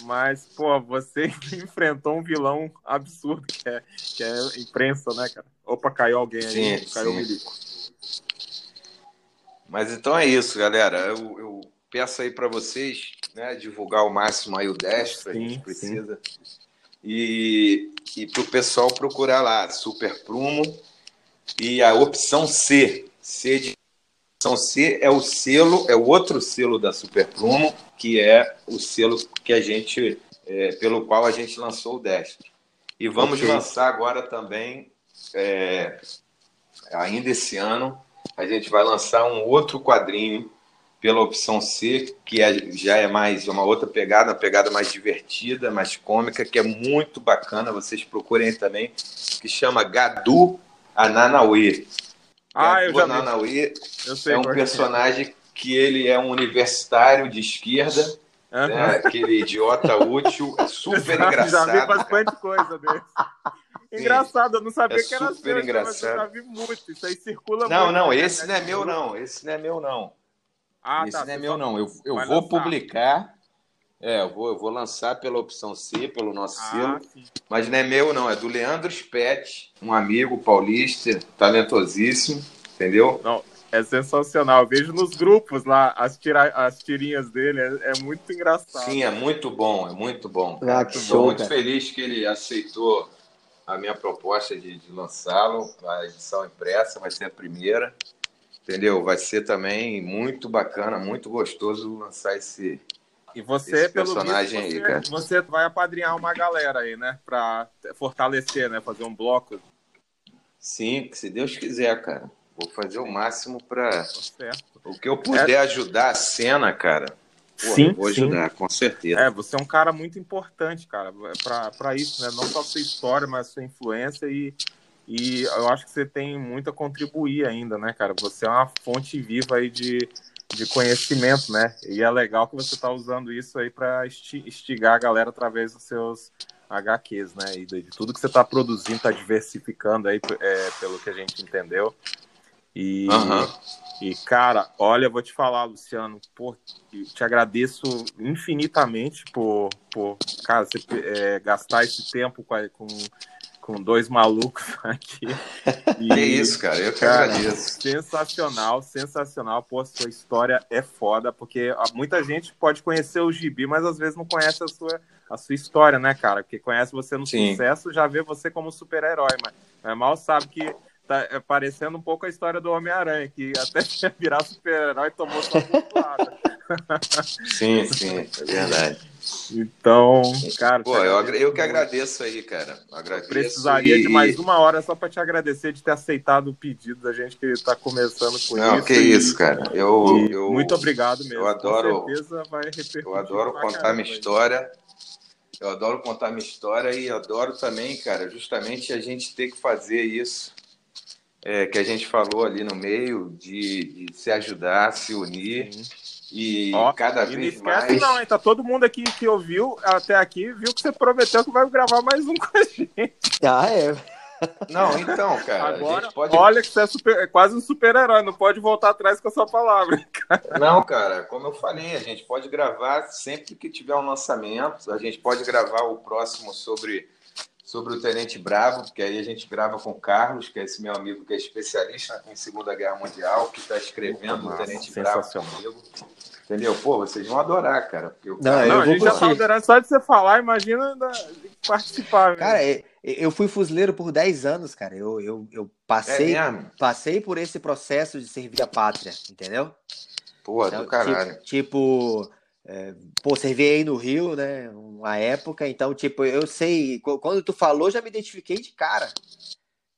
mas, pô, você enfrentou um vilão absurdo que é, que é imprensa, né, cara? Opa, caiu alguém aí, sim, caiu o milico. Mas então é isso, galera. Eu, eu peço aí para vocês né, divulgar ao máximo aí o Destro, a gente precisa. E, e para o pessoal procurar lá, Super Prumo e a opção C. C de opção C é o selo, é o outro selo da Super Prumo, que é o selo que a gente, é, pelo qual a gente lançou o Destro. E vamos okay. lançar agora também, é, ainda esse ano, a gente vai lançar um outro quadrinho pela opção C, que é, já é mais uma outra pegada, uma pegada mais divertida, mais cômica, que é muito bacana. Vocês procurem também, que chama Gadu Ananauê. Ah, Gadu Ananauê é um é. personagem que ele é um universitário de esquerda, uhum. né? aquele idiota útil, é super engraçado. Já vi bastante coisa dele. Engraçado, eu não sabia é que era super seu, engraçado. eu já vi muito. Isso aí circula não, muito. Não, não, esse não é meu, não. Esse não é meu, não. Ah, Esse tá, não é meu, não. Eu, eu vou lançar. publicar. É, eu vou, eu vou lançar pela opção C, pelo nosso ah, selo. Sim. Mas não é meu, não. É do Leandro Spet, um amigo paulista, talentosíssimo, entendeu? Não, é sensacional. Eu vejo nos grupos lá as, tira, as tirinhas dele, é, é, muito engraçado. Sim, é muito bom, é muito bom. Ah, que show, muito cara. feliz que ele aceitou a minha proposta de, de lançá-lo. A edição impressa vai ser a primeira entendeu? Vai ser também muito bacana, muito gostoso lançar esse, e você, esse pelo personagem visto, você, aí, cara. Você vai apadrinhar uma galera aí, né? Pra fortalecer, né? Fazer um bloco. Sim, se Deus quiser, cara. Vou fazer o máximo para o que eu puder é... ajudar a cena, cara. Porra, sim, vou ajudar, sim. com certeza. É, você é um cara muito importante, cara, para isso, né? Não só sua história, mas sua influência e e eu acho que você tem muito a contribuir ainda, né, cara? Você é uma fonte viva aí de, de conhecimento, né? E é legal que você está usando isso aí para instigar a galera através dos seus HQs, né? E de, tudo que você está produzindo, está diversificando aí, é, pelo que a gente entendeu. E, uhum. e, cara, olha, vou te falar, Luciano, por, te agradeço infinitamente por, por cara, você, é, gastar esse tempo com, com com dois malucos aqui. E, é isso, cara, eu que agradeço. Sensacional, sensacional. Pô, sua história é foda, porque muita gente pode conhecer o Gibi, mas às vezes não conhece a sua, a sua história, né, cara? Porque conhece você no Sim. sucesso, já vê você como super-herói, mas, mas mal sabe que tá é, parecendo um pouco a história do Homem-Aranha, que até virar super-herói tomou sua sim, sim, é verdade. Então, cara. Pô, eu, eu que agradeço aí, cara. Agradeço precisaria e... de mais uma hora só para te agradecer de ter aceitado o pedido da gente que está começando com Não, isso. que e... isso, cara. Eu, eu, muito obrigado mesmo. Eu adoro. Com certeza vai repercutir. Eu adoro contar minha história. Eu adoro contar minha história e adoro também, cara, justamente a gente ter que fazer isso é, que a gente falou ali no meio, de, de se ajudar, se unir. Sim e Ó, cada e vez não esquece mais. Não, hein? Tá todo mundo aqui que ouviu até aqui viu que você prometeu que vai gravar mais um com a gente. Ah, é. Não, então, cara. Agora, pode... olha que você é, super, é quase um super-herói, não pode voltar atrás com a sua palavra. Cara. Não, cara, como eu falei, a gente pode gravar sempre que tiver um lançamento. A gente pode gravar o próximo sobre sobre o Tenente Bravo, porque aí a gente grava com o Carlos, que é esse meu amigo que é especialista em Segunda Guerra Mundial, que está escrevendo o Tenente Bravo comigo. Entendeu? Pô, vocês vão adorar, cara. Porque o cara... Não, não a gente já tá adorando só de você falar, imagina participar. Mesmo. Cara, eu fui fuzileiro por 10 anos, cara. Eu, eu, eu passei, é passei por esse processo de servir a pátria, entendeu? Pô, então, do caralho. Tipo, tipo é, pô, servi aí no Rio, né? Uma época, então, tipo, eu sei. Quando tu falou, já me identifiquei de cara.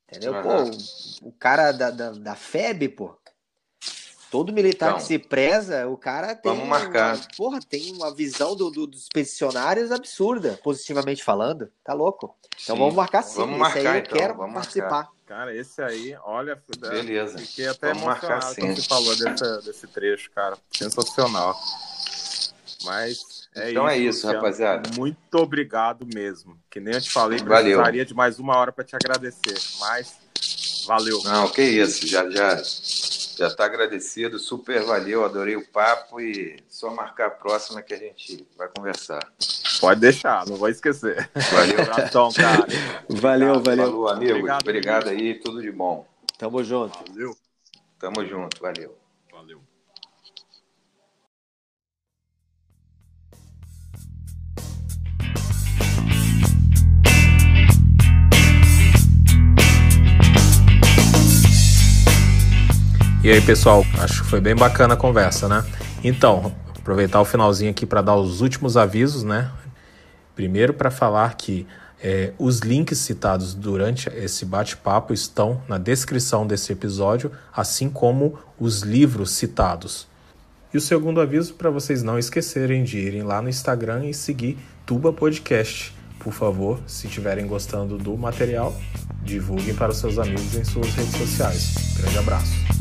Entendeu? Uhum. Pô, o, o cara da, da, da, FEB, pô. Todo militar então, que se preza, o cara tem. Vamos marcar. Uma, porra, tem uma visão do, do, dos peticionários absurda, positivamente falando. Tá louco? Então sim. vamos marcar sim. Vamos marcar, aí eu então, quero vamos participar. Marcar. Cara, esse aí, olha, Beleza. fiquei até vamos emocionado quando você falou desse, desse trecho, cara. Sensacional. Mas é então isso, é isso, Luciano. rapaziada. Muito obrigado mesmo. Que nem eu te falei, valeu. precisaria de mais uma hora para te agradecer. Mas valeu. Não, que isso, já já já tá agradecido, super valeu, adorei o papo e só marcar a próxima que a gente vai conversar. Pode deixar, não vou esquecer. Valeu, Abração, cara. Valeu, obrigado, valeu. Falou, amigo. Obrigado, obrigado aí, tudo de bom. Tamo junto. Valeu. Tamo junto, valeu. E aí, pessoal, acho que foi bem bacana a conversa, né? Então, aproveitar o finalzinho aqui para dar os últimos avisos, né? Primeiro, para falar que é, os links citados durante esse bate-papo estão na descrição desse episódio, assim como os livros citados. E o segundo aviso para vocês não esquecerem de irem lá no Instagram e seguir Tuba Podcast. Por favor, se estiverem gostando do material, divulguem para seus amigos em suas redes sociais. Grande abraço.